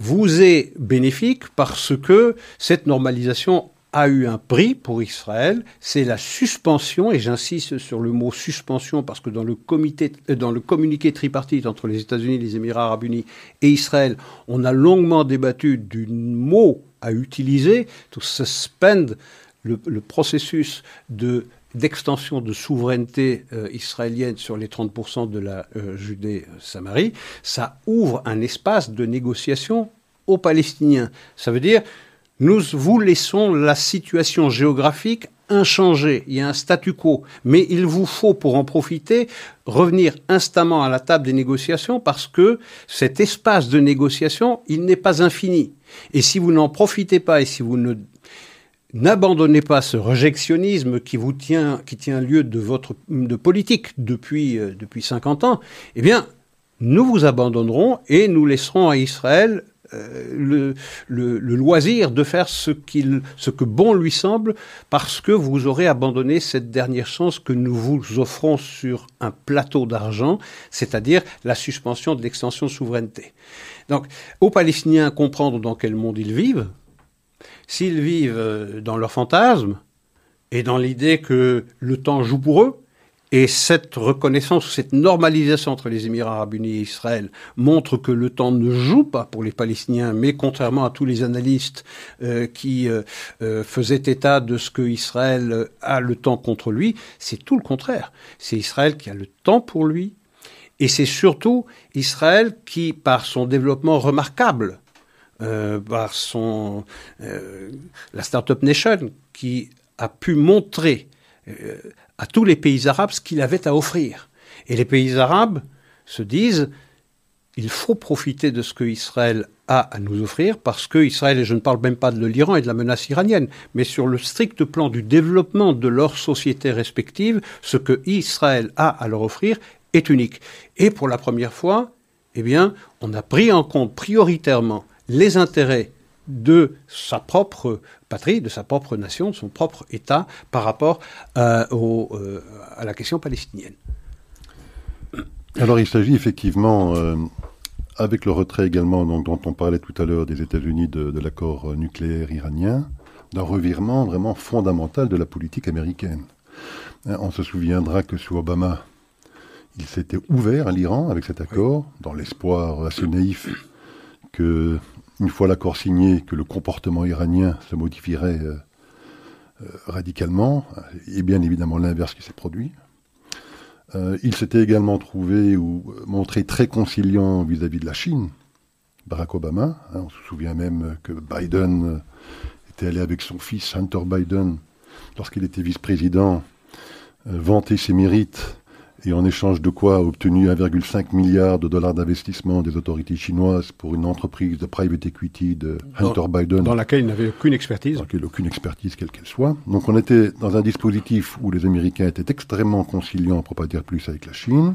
vous est bénéfique parce que cette normalisation a eu un prix pour Israël, c'est la suspension, et j'insiste sur le mot suspension parce que dans le, comité, euh, dans le communiqué tripartite entre les États-Unis, les Émirats arabes unis et Israël, on a longuement débattu du mot à utiliser, to suspend le, processus de d'extension de souveraineté euh, israélienne sur les 30% de la euh, Judée-Samarie, ça ouvre un espace de négociation aux Palestiniens. Ça veut dire, nous vous laissons la situation géographique inchangée, il y a un statu quo, mais il vous faut, pour en profiter, revenir instamment à la table des négociations parce que cet espace de négociation, il n'est pas infini. Et si vous n'en profitez pas et si vous ne N'abandonnez pas ce rejectionnisme qui tient, lieu de votre politique depuis, euh, depuis 50 ans. Eh bien, nous vous abandonnerons et nous laisserons à Israël le, le, le, loisir de faire ce, qu'il, ce que bon lui semble parce que vous aurez abandonné cette dernière chance que nous vous offrons sur un plateau d'argent, c'est-à-dire la suspension de l'extension de souveraineté. Donc, aux Palestiniens comprendre dans quel monde ils vivent, s'ils vivent euh, dans leur fantasme et dans l'idée que le temps joue pour eux, et cette reconnaissance, cette normalisation entre les Émirats arabes unis et Israël montre que le temps ne joue pas pour les Palestiniens, mais contrairement à tous les analystes euh, qui euh, faisaient état de ce que Israël a le temps contre lui, c'est tout le contraire. C'est Israël qui a le temps pour lui, et c'est surtout Israël qui, par son développement remarquable, euh, par son, euh, la Startup Nation, qui a pu montrer euh, à tous les pays arabes ce qu'il avait à offrir. Et les pays arabes se disent, il faut profiter de ce que Israël a à nous offrir, parce que Israël, et je ne parle même pas de l'Iran et de la menace iranienne, mais sur le strict plan du développement de leurs sociétés respectives, ce que Israël a à leur offrir est unique. Et pour la première fois, eh on a pris en compte prioritairement les intérêts de sa propre patrie, de sa propre nation, de son propre État par rapport euh, euh, à la question palestinienne. Alors il s'agit effectivement, euh, avec le retrait également dont on parlait tout à l'heure des États-Unis de, de l'accord nucléaire iranien, d'un revirement vraiment fondamental de la politique américaine. On se souviendra que sous Obama, il s'était ouvert à l'Iran avec cet accord, dans l'espoir assez naïf que une fois l'accord signé, que le comportement iranien se modifierait euh, euh, radicalement, et bien évidemment l'inverse qui s'est produit. Euh, il s'était également trouvé ou montré très conciliant vis-à-vis de la Chine, Barack Obama. Hein, on se souvient même que Biden était allé avec son fils Hunter Biden, lorsqu'il était vice-président, vanter ses mérites et en échange de quoi a obtenu 1,5 milliard de dollars d'investissement des autorités chinoises pour une entreprise de private equity de Hunter Biden. Dans laquelle il n'avait aucune expertise. Dans laquelle aucune expertise, quelle qu'elle soit. Donc on était dans un dispositif où les Américains étaient extrêmement conciliants, pour pas dire plus, avec la Chine,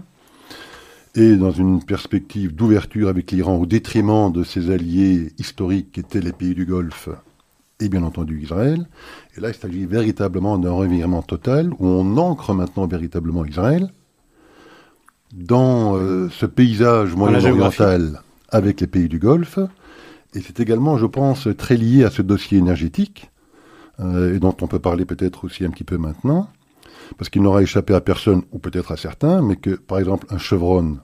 et dans une perspective d'ouverture avec l'Iran au détriment de ses alliés historiques qui étaient les pays du Golfe et bien entendu Israël. Et là, il s'agit véritablement d'un revirement total où on ancre maintenant véritablement Israël dans euh, ce paysage moyen-oriental avec les pays du Golfe. Et c'est également, je pense, très lié à ce dossier énergétique, euh, et dont on peut parler peut-être aussi un petit peu maintenant, parce qu'il n'aura échappé à personne, ou peut-être à certains, mais que, par exemple, un chevron,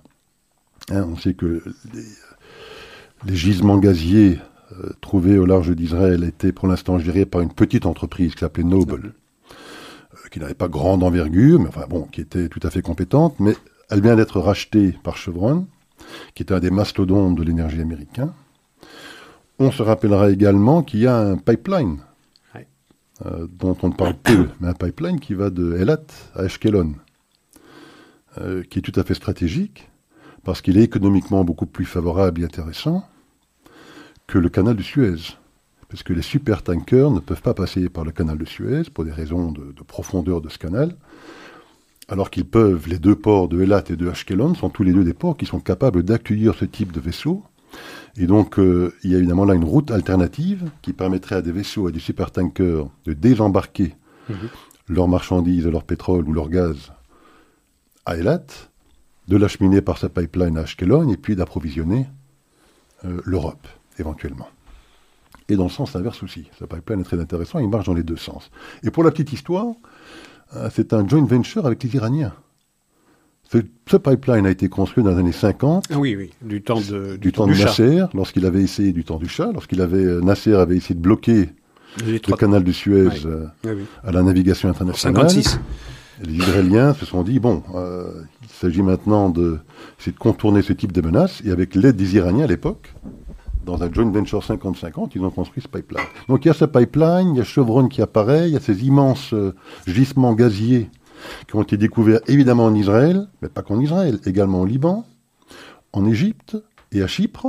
hein, on sait que les, gisements gaziers euh, trouvés au large d'Israël étaient pour l'instant gérés par une petite entreprise qui s'appelait Noble, qui n'avait pas grande envergure, mais enfin bon, qui était tout à fait compétente, mais elle vient d'être rachetée par Chevron, qui est un des mastodontes de l'énergie américain. On se rappellera également qu'il y a un pipeline euh, dont on ne parle peu, <coughs> mais un pipeline qui va de Elat à Ashkelon, euh, qui est tout à fait stratégique, parce qu'il est économiquement beaucoup plus favorable et intéressant que le canal de Suez. Parce que les supertankers ne peuvent pas passer par le canal de Suez pour des raisons de profondeur de ce canal alors qu'ils peuvent, les deux ports de Elat et de Ashkelon sont tous les deux des ports qui sont capables d'accueillir ce type de vaisseaux. Et donc, euh, il y a évidemment là une route alternative qui permettrait à des vaisseaux, à des supertankers de désembarquer mhm. leurs marchandises, leur pétrole ou leur gaz à Elat, de l'acheminer par sa pipeline à Ashkelon et puis d'approvisionner euh, l'Europe, éventuellement. Et dans le sens inverse aussi. Ce pipeline est très intéressant, il marche dans les deux sens. Et pour la petite histoire, c'est un joint venture avec les Iraniens. Ce, pipeline a été construit dans les années 50. Ah oui, oui, du temps de, du, temps, de Nasser, lorsqu'il avait essayé, du temps du chat, lorsqu'il avait, euh, Nasser avait essayé de bloquer le canal de Suez euh, à la navigation internationale. 56. les Israéliens se sont dit, bon, il s'agit maintenant de, de contourner ce type de menaces, et avec l'aide des Iraniens à l'époque, dans un joint venture 50-50, ils ont construit ce pipeline. Donc il y a ce pipeline, il y a Chevron qui apparaît, il y a ces immenses euh, gisements gaziers qui ont été découverts évidemment en Israël, mais pas qu'en Israël, également au Liban, en Égypte et à Chypre,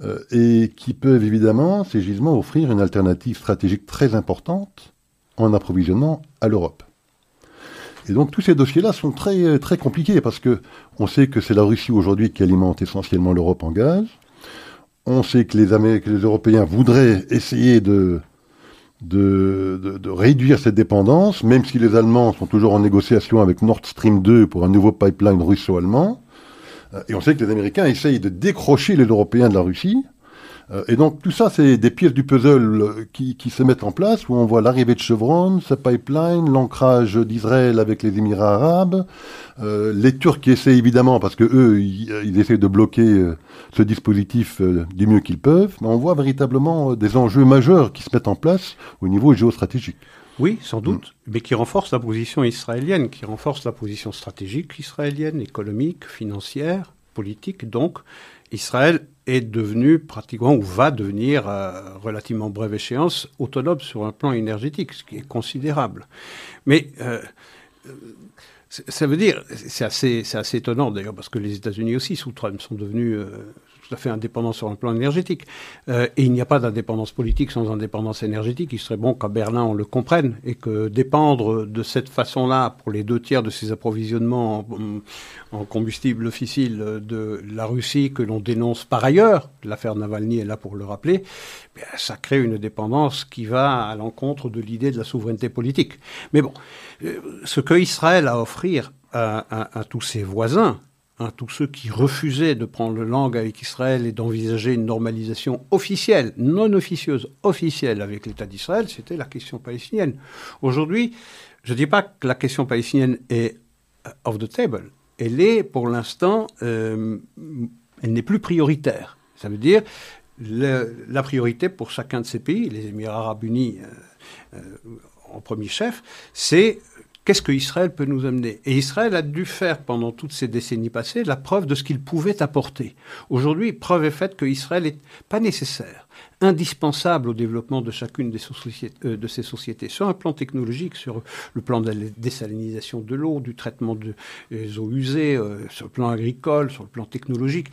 euh, et qui peuvent évidemment, ces gisements, offrir une alternative stratégique très importante en approvisionnement à l'Europe. Et donc tous ces dossiers-là sont très, très compliqués parce que on sait que c'est la Russie aujourd'hui qui alimente essentiellement l'Europe en gaz on sait que les, Européens voudraient essayer de, de, réduire cette dépendance, même si les Allemands sont toujours en négociation avec Nord Stream 2 pour un nouveau pipeline russo-allemand. Euh, et on sait que les Américains essayent de décrocher les Européens de la Russie. Euh, et donc tout ça, c'est des pièces du puzzle euh, qui, se mettent en place, où on voit l'arrivée de Chevron, ce pipeline, l'ancrage d'Israël avec les Émirats arabes, euh, les Turcs qui essaient évidemment, parce que eux, ils, essaient de bloquer ce dispositif du mieux qu'ils peuvent, mais on voit véritablement des enjeux majeurs qui se mettent en place au niveau géostratégique. Oui, sans doute, mm. mais qui renforcent la position israélienne, qui renforcent la position stratégique israélienne, économique, financière, politique. Donc, Israël est devenu pratiquement ou va devenir à relativement brève échéance autonome sur un plan énergétique, ce qui est considérable. Mais euh, ça veut dire, c'est assez, assez étonnant d'ailleurs, parce que les États-Unis aussi, sous Trump, sont devenus euh, tout à fait indépendant sur un plan énergétique. Euh, et il n'y a pas d'indépendance politique sans indépendance énergétique. Il serait bon qu'à Berlin on le comprenne et que dépendre de cette façon-là pour les deux tiers de ses approvisionnements en, combustible fissile de la Russie que l'on dénonce par ailleurs, l'affaire Navalny est là pour le rappeler, eh ça crée une dépendance qui va à l'encontre de l'idée de la souveraineté politique. Mais bon, euh, ce que Israël a à offrir à tous ses voisins, Hein, tous ceux qui refusaient de prendre le langue avec Israël et d'envisager une normalisation officielle, non officieuse, officielle avec l'État d'Israël, c'était la question palestinienne. Aujourd'hui, je ne dis pas que la question palestinienne est euh, off the table. Elle est, pour l'instant, euh, elle n'est plus prioritaire. Ça veut dire la priorité pour chacun de ces pays, les Émirats arabes unis euh, en premier chef, c'est qu'est-ce que Israël peut nous amener? Et Israël a dû faire pendant toutes ces décennies passées la preuve de ce qu'il pouvait apporter. Aujourd'hui, preuve est faite que Israël n'est pas nécessaire indispensable au développement de chacune de, euh, de ces sociétés, sur un plan technologique, sur le plan de la désalinisation de l'eau, du traitement des eaux usées, euh, sur le plan agricole, sur le plan technologique.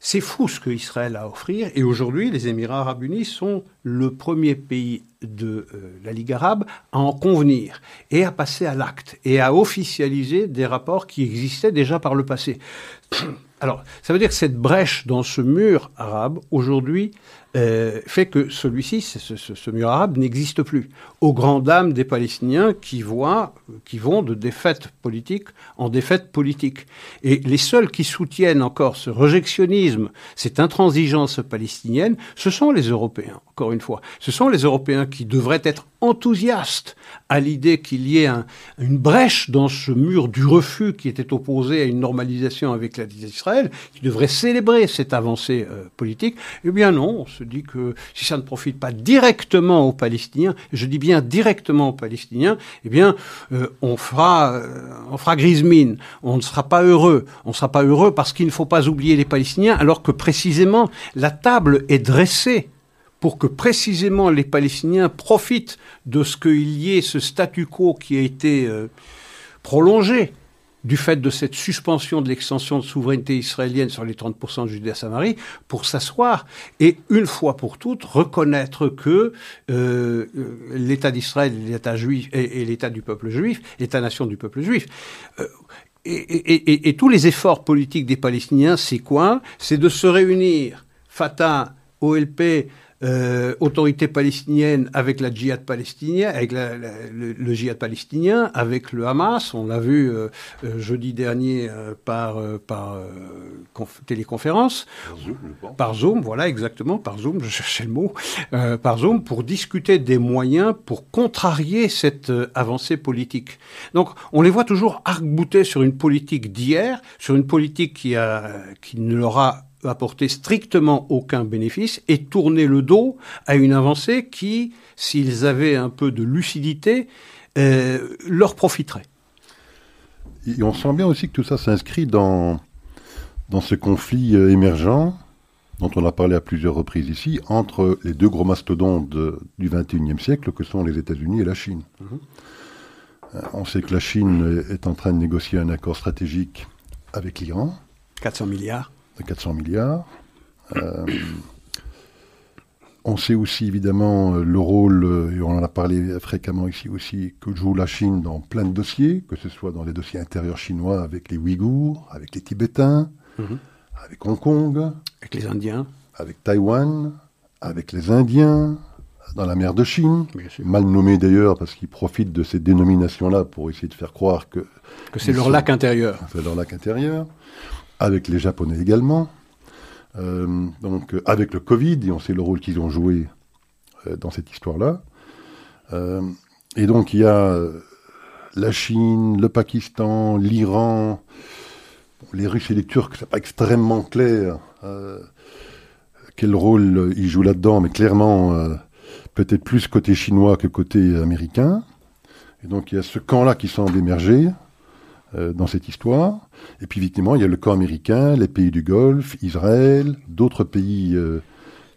C'est fou ce que Israël a à offrir. Et aujourd'hui, les Émirats arabes unis sont le premier pays de euh, la Ligue arabe à en convenir et à passer à l'acte et à officialiser des rapports qui existaient déjà par le passé. Alors, ça veut dire que cette brèche dans ce mur arabe, aujourd'hui, euh, fait que celui-ci, ce, mur arabe, n'existe plus. Aux grandes dames des Palestiniens qui voient, qui vont de défaite politique en défaite politique. Et les seuls qui soutiennent encore ce rejectionnisme, cette intransigeance palestinienne, ce sont les Européens, encore une fois. Ce sont les Européens qui devraient être enthousiastes à l'idée qu'il y ait une brèche dans ce mur du refus qui était opposé à une normalisation avec l'État d'Israël, qui devraient célébrer cette avancée euh, politique. Eh bien non, dit que si ça ne profite pas directement aux Palestiniens, je dis bien directement aux Palestiniens, eh bien euh, on fera, euh, on fera grise mine, on ne sera pas heureux, on ne sera pas heureux parce qu'il ne faut pas oublier les Palestiniens, alors que précisément la table est dressée pour que précisément les Palestiniens profitent de ce qu'il y ait ce statu quo qui a été euh, prolongé du fait de cette suspension de l'extension de souveraineté israélienne sur les 30% de Judée-Samarie, pour s'asseoir et, une fois pour toutes, reconnaître que euh, l'État d'Israël l'État juif et, l'État du peuple juif, l'État-nation du peuple juif, euh, et, et, tous les efforts politiques des Palestiniens, c'est quoi? C'est de se réunir, Fatah, OLP, euh, autorité palestinienne avec la djihad palestinienne, avec le, djihad palestinien, avec le Hamas. On l'a vu euh, euh, jeudi dernier par, par téléconférence, par Zoom, par Zoom, voilà exactement, par Zoom, <laughs> je cherchais le mot, par Zoom, pour discuter des moyens pour contrarier cette avancée politique. Donc on les voit toujours arc-bouter sur une politique d'hier, sur une politique qui, a, qui ne leur a apporter strictement aucun bénéfice et tourner le dos à une avancée qui, s'ils avaient un peu de lucidité, euh, leur profiterait. Et on sent bien aussi que tout ça s'inscrit dans, dans ce conflit euh, émergent dont on a parlé à plusieurs reprises ici, entre les deux gros mastodontes du XXIe siècle que sont les États-Unis et la Chine. Mhm. Euh, on sait que la Chine est en train de négocier un accord stratégique avec l'Iran. 400 milliards de 400 milliards. Euh, on sait aussi évidemment euh, le rôle, euh, et on en a parlé fréquemment ici aussi, que joue la Chine dans plein de dossiers, que ce soit dans les dossiers intérieurs chinois avec les Ouïghours, avec les Tibétains, mhm. avec Hong Kong, avec les Indiens, avec Taïwan, avec les Indiens, dans la mer de Chine, mal nommé d'ailleurs parce qu'ils profitent de ces dénominations-là pour essayer de faire croire que... Que c'est leur lac intérieur. C'est leur lac intérieur avec les Japonais également. Euh, donc euh, avec le Covid, et on sait le rôle qu'ils ont joué euh, dans cette histoire-là. et donc il y a la Chine, le Pakistan, l'Iran, les Russes et les Turcs, c'est pas extrêmement clair quel rôle ils jouent là-dedans, mais clairement peut-être plus côté chinois que côté américain. Et donc il y a ce camp-là qui semble émerger. Euh, dans cette histoire. Et puis, évidemment, il y a le camp américain, les pays du Golfe, Israël, d'autres pays euh,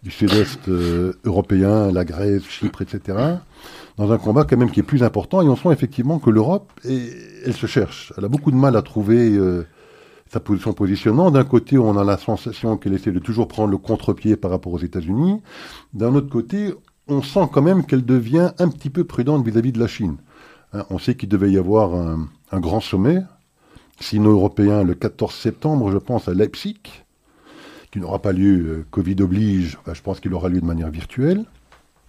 du sud-est euh, européen, la Grèce, Chypre, etc., dans un combat quand même qui est plus important. Et on sent effectivement que l'Europe, elle se cherche. Elle a beaucoup de mal à trouver sa, son positionnement. D'un côté, on a la sensation qu'elle essaie de toujours prendre le contre-pied par rapport aux États-Unis. D'un autre côté, on sent quand même qu'elle devient un petit peu prudente vis-à-vis -vis de la Chine. Hein, on sait qu'il devait y avoir un, un grand sommet sino-européen le 14 septembre, je pense, à Leipzig, qui n'aura pas lieu, euh, Covid oblige, je pense qu'il aura lieu de manière virtuelle.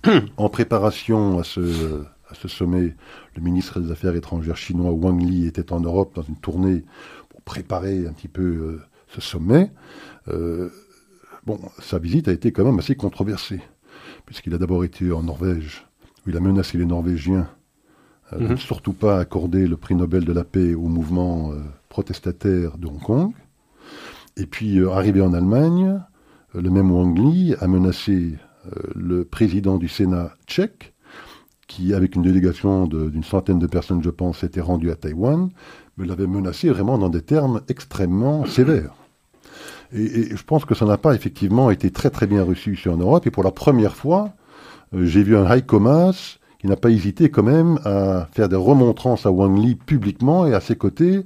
<clears throat> en préparation à ce, à ce sommet, le ministre des Affaires étrangères chinois Wang Li était en Europe dans une tournée pour préparer un petit peu euh, ce sommet. Euh, bon, sa visite a été quand même assez controversée, puisqu'il a d'abord été en Norvège, où il a menacé les Norvégiens euh, mhm. surtout pas accorder le prix Nobel de la paix au mouvement euh, protestataire de Hong Kong. Et puis, euh, arrivé en Allemagne, le même Wang Li a menacé le président du Sénat tchèque, qui, avec une délégation d'une centaine de personnes, je pense, s'était rendu à Taïwan, mais l'avait menacé vraiment dans des termes extrêmement <clears throat> sévères. Et, je pense que ça n'a pas effectivement été très très bien reçu ici en Europe. Et pour la première fois, euh, j'ai vu un Heiko Maas qui n'a pas hésité quand même à faire des remontrances à Wang Li publiquement et à ses côtés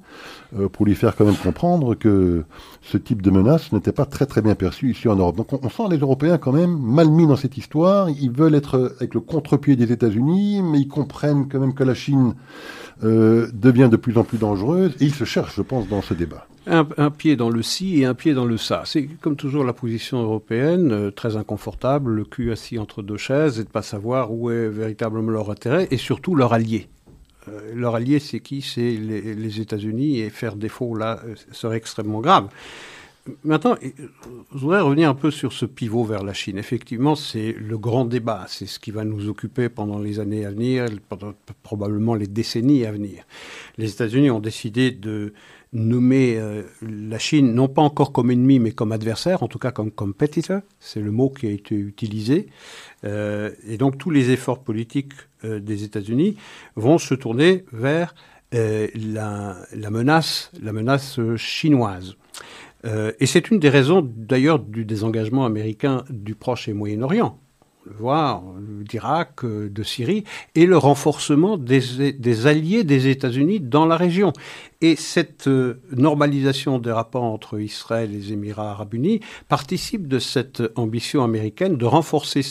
euh, pour lui faire quand même comprendre que ce type de menace n'était pas très très bien perçu ici en Europe. Donc on, sent les Européens quand même mal mis dans cette histoire. Ils veulent être avec le contre-pied des États-Unis, mais ils comprennent quand même que la Chine euh, devient de plus en plus dangereuse et ils se cherchent, je pense, dans ce débat. Un, pied dans le si et un pied dans le ça. C'est comme toujours la position européenne, euh, très inconfortable, le cul assis entre deux chaises et de ne pas savoir où est véritablement leur intérêt et surtout leur allié. Euh, leur allié, c'est qui? C'est les, États-Unis et faire défaut là serait extrêmement grave. Maintenant, je voudrais revenir un peu sur ce pivot vers la Chine. Effectivement, c'est le grand débat. C'est ce qui va nous occuper pendant les années à venir, probablement les décennies à venir. Les États-Unis ont décidé de nommer euh, la Chine non pas encore comme ennemi, mais comme adversaire, en tout cas comme competitor. C'est le mot qui a été utilisé. Euh, et donc tous les efforts politiques euh, des États-Unis vont se tourner vers menace, la menace chinoise. Et c'est une des raisons d'ailleurs du désengagement américain du Proche et Moyen-Orient. Le voir d'Irak, euh, de Syrie, et le renforcement des, alliés des États-Unis dans la région. Et cette euh, normalisation des rapports entre Israël et les Émirats arabes unis participe de cette ambition américaine de renforcer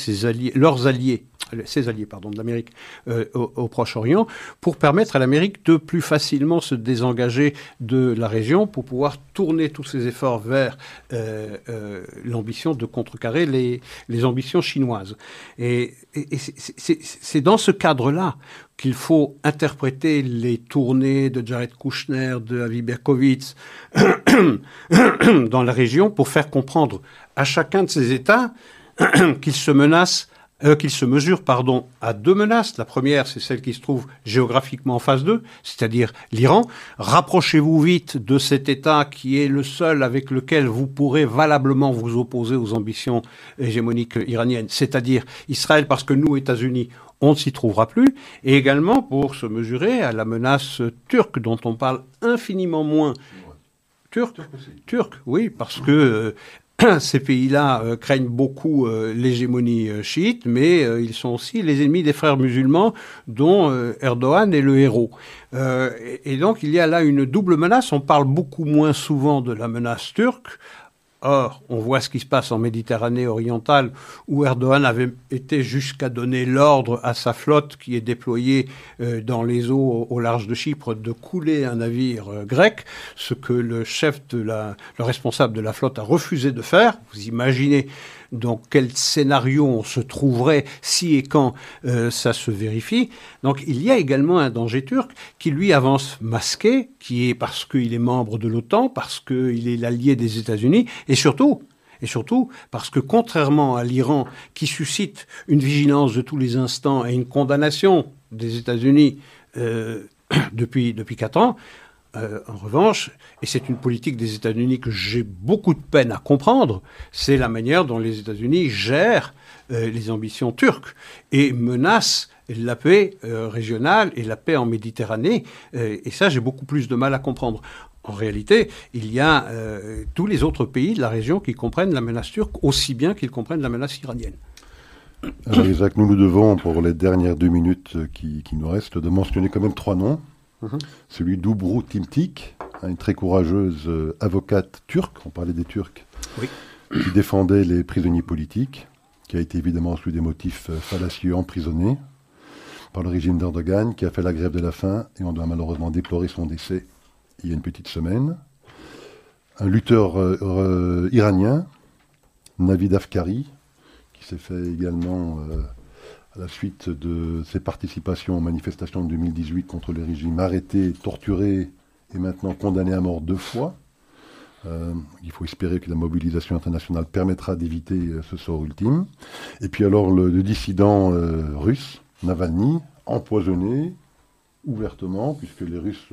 leurs alliés ses alliés pardon, d'Amérique euh, au, Proche-Orient, pour permettre à l'Amérique de plus facilement se désengager de la région pour pouvoir tourner tous ses efforts vers euh, euh, l'ambition de contrecarrer les, les ambitions chinoises. Et, c'est dans ce cadre-là qu'il faut interpréter les tournées de Jared Kushner, de Avi Berkowitz <coughs> dans la région pour faire comprendre à chacun de ces États <coughs> qu'ils se menacent euh, qu'il se mesure pardon, à deux menaces. La première, c'est celle qui se trouve géographiquement en phase 2, c'est-à-dire l'Iran. Rapprochez-vous vite de cet État qui est le seul avec lequel vous pourrez valablement vous opposer aux ambitions hégémoniques iraniennes, c'est-à-dire Israël, parce que nous, États-Unis, on ne s'y trouvera plus, et également pour se mesurer à la menace turque dont on parle infiniment moins. Turc, turc, oui, parce que euh, <clears throat> ces pays-là euh, craignent beaucoup euh, l'hégémonie euh, chiite, mais ils sont aussi les ennemis des frères musulmans, dont Erdogan est le héros. et donc il y a là une double menace. On parle beaucoup moins souvent de la menace turque, Or, on voit ce qui se passe en Méditerranée orientale, où Erdogan avait été jusqu'à donner l'ordre à sa flotte qui est déployée euh, dans les eaux au large de Chypre de couler un navire euh, grec, ce que le chef le responsable de la flotte a refusé de faire. Vous imaginez donc quel scénario on se trouverait si et quand euh, ça se vérifie. Donc il y a également un danger turc qui lui avance masqué, qui est parce qu'il est membre de l'OTAN, parce qu'il est l'allié des États-Unis, et surtout, et surtout parce que contrairement à l'Iran, qui suscite une vigilance de tous les instants et une condamnation des États-Unis euh, <clears throat> depuis, depuis quatre ans, euh, en revanche, et c'est une politique des États-Unis que j'ai beaucoup de peine à comprendre, c'est la manière dont les États-Unis gèrent euh, les ambitions turques et menacent la paix euh, régionale et la paix en Méditerranée. et ça, j'ai beaucoup plus de mal à comprendre. En réalité, il y a tous les autres pays de la région qui comprennent la menace turque aussi bien qu'ils comprennent la menace iranienne. Alors Isaac, nous nous devons, pour les dernières deux minutes qui, qui nous restent, de mentionner quand même trois noms. Celui d'Ubru Timtik, une très courageuse euh, avocate turque, on parlait des Turcs, qui défendait les prisonniers politiques, qui a été évidemment sous des motifs euh, fallacieux emprisonné par le régime d'Erdogan, qui a fait la grève de la faim, et on doit malheureusement déplorer son décès il y a une petite semaine. Un lutteur euh, iranien, Navid Afkari, qui s'est fait également à la suite de ses participations aux manifestations de 2018 contre le régime, arrêté, torturé et maintenant condamné à mort deux fois. Euh, il faut espérer que la mobilisation internationale permettra d'éviter euh, ce sort ultime. Et puis alors le, dissident euh, russe, Navalny, empoisonné ouvertement, puisque les Russes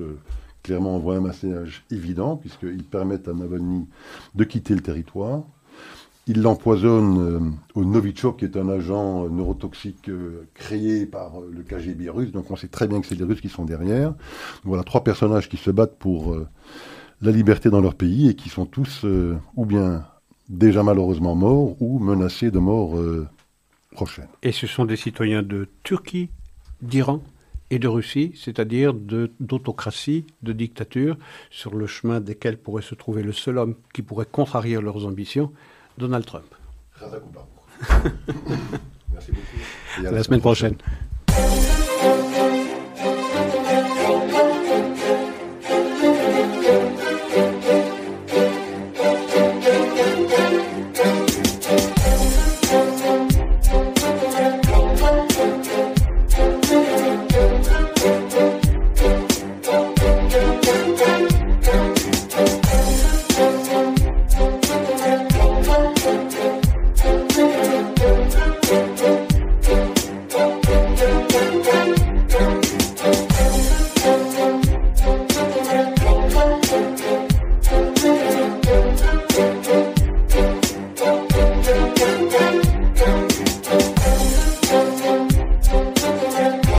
clairement envoient un message évident, puisqu'ils permettent à Navalny de quitter le territoire. Il l'empoisonne au Novichok, qui est un agent neurotoxique créé par le KGB russe. Donc on sait très bien que c'est les Russes qui sont derrière. Voilà trois personnages qui se battent pour la liberté dans leur pays et qui sont tous ou bien déjà malheureusement morts ou menacés de mort prochaine. Et ce sont des citoyens de Turquie, d'Iran et de Russie, c'est-à-dire d'autocratie, de, dictature, sur le chemin desquels pourrait se trouver le seul homme qui pourrait contrarier leurs ambitions, Donald Trump. <laughs> Merci beaucoup. Et à la, semaine prochaine.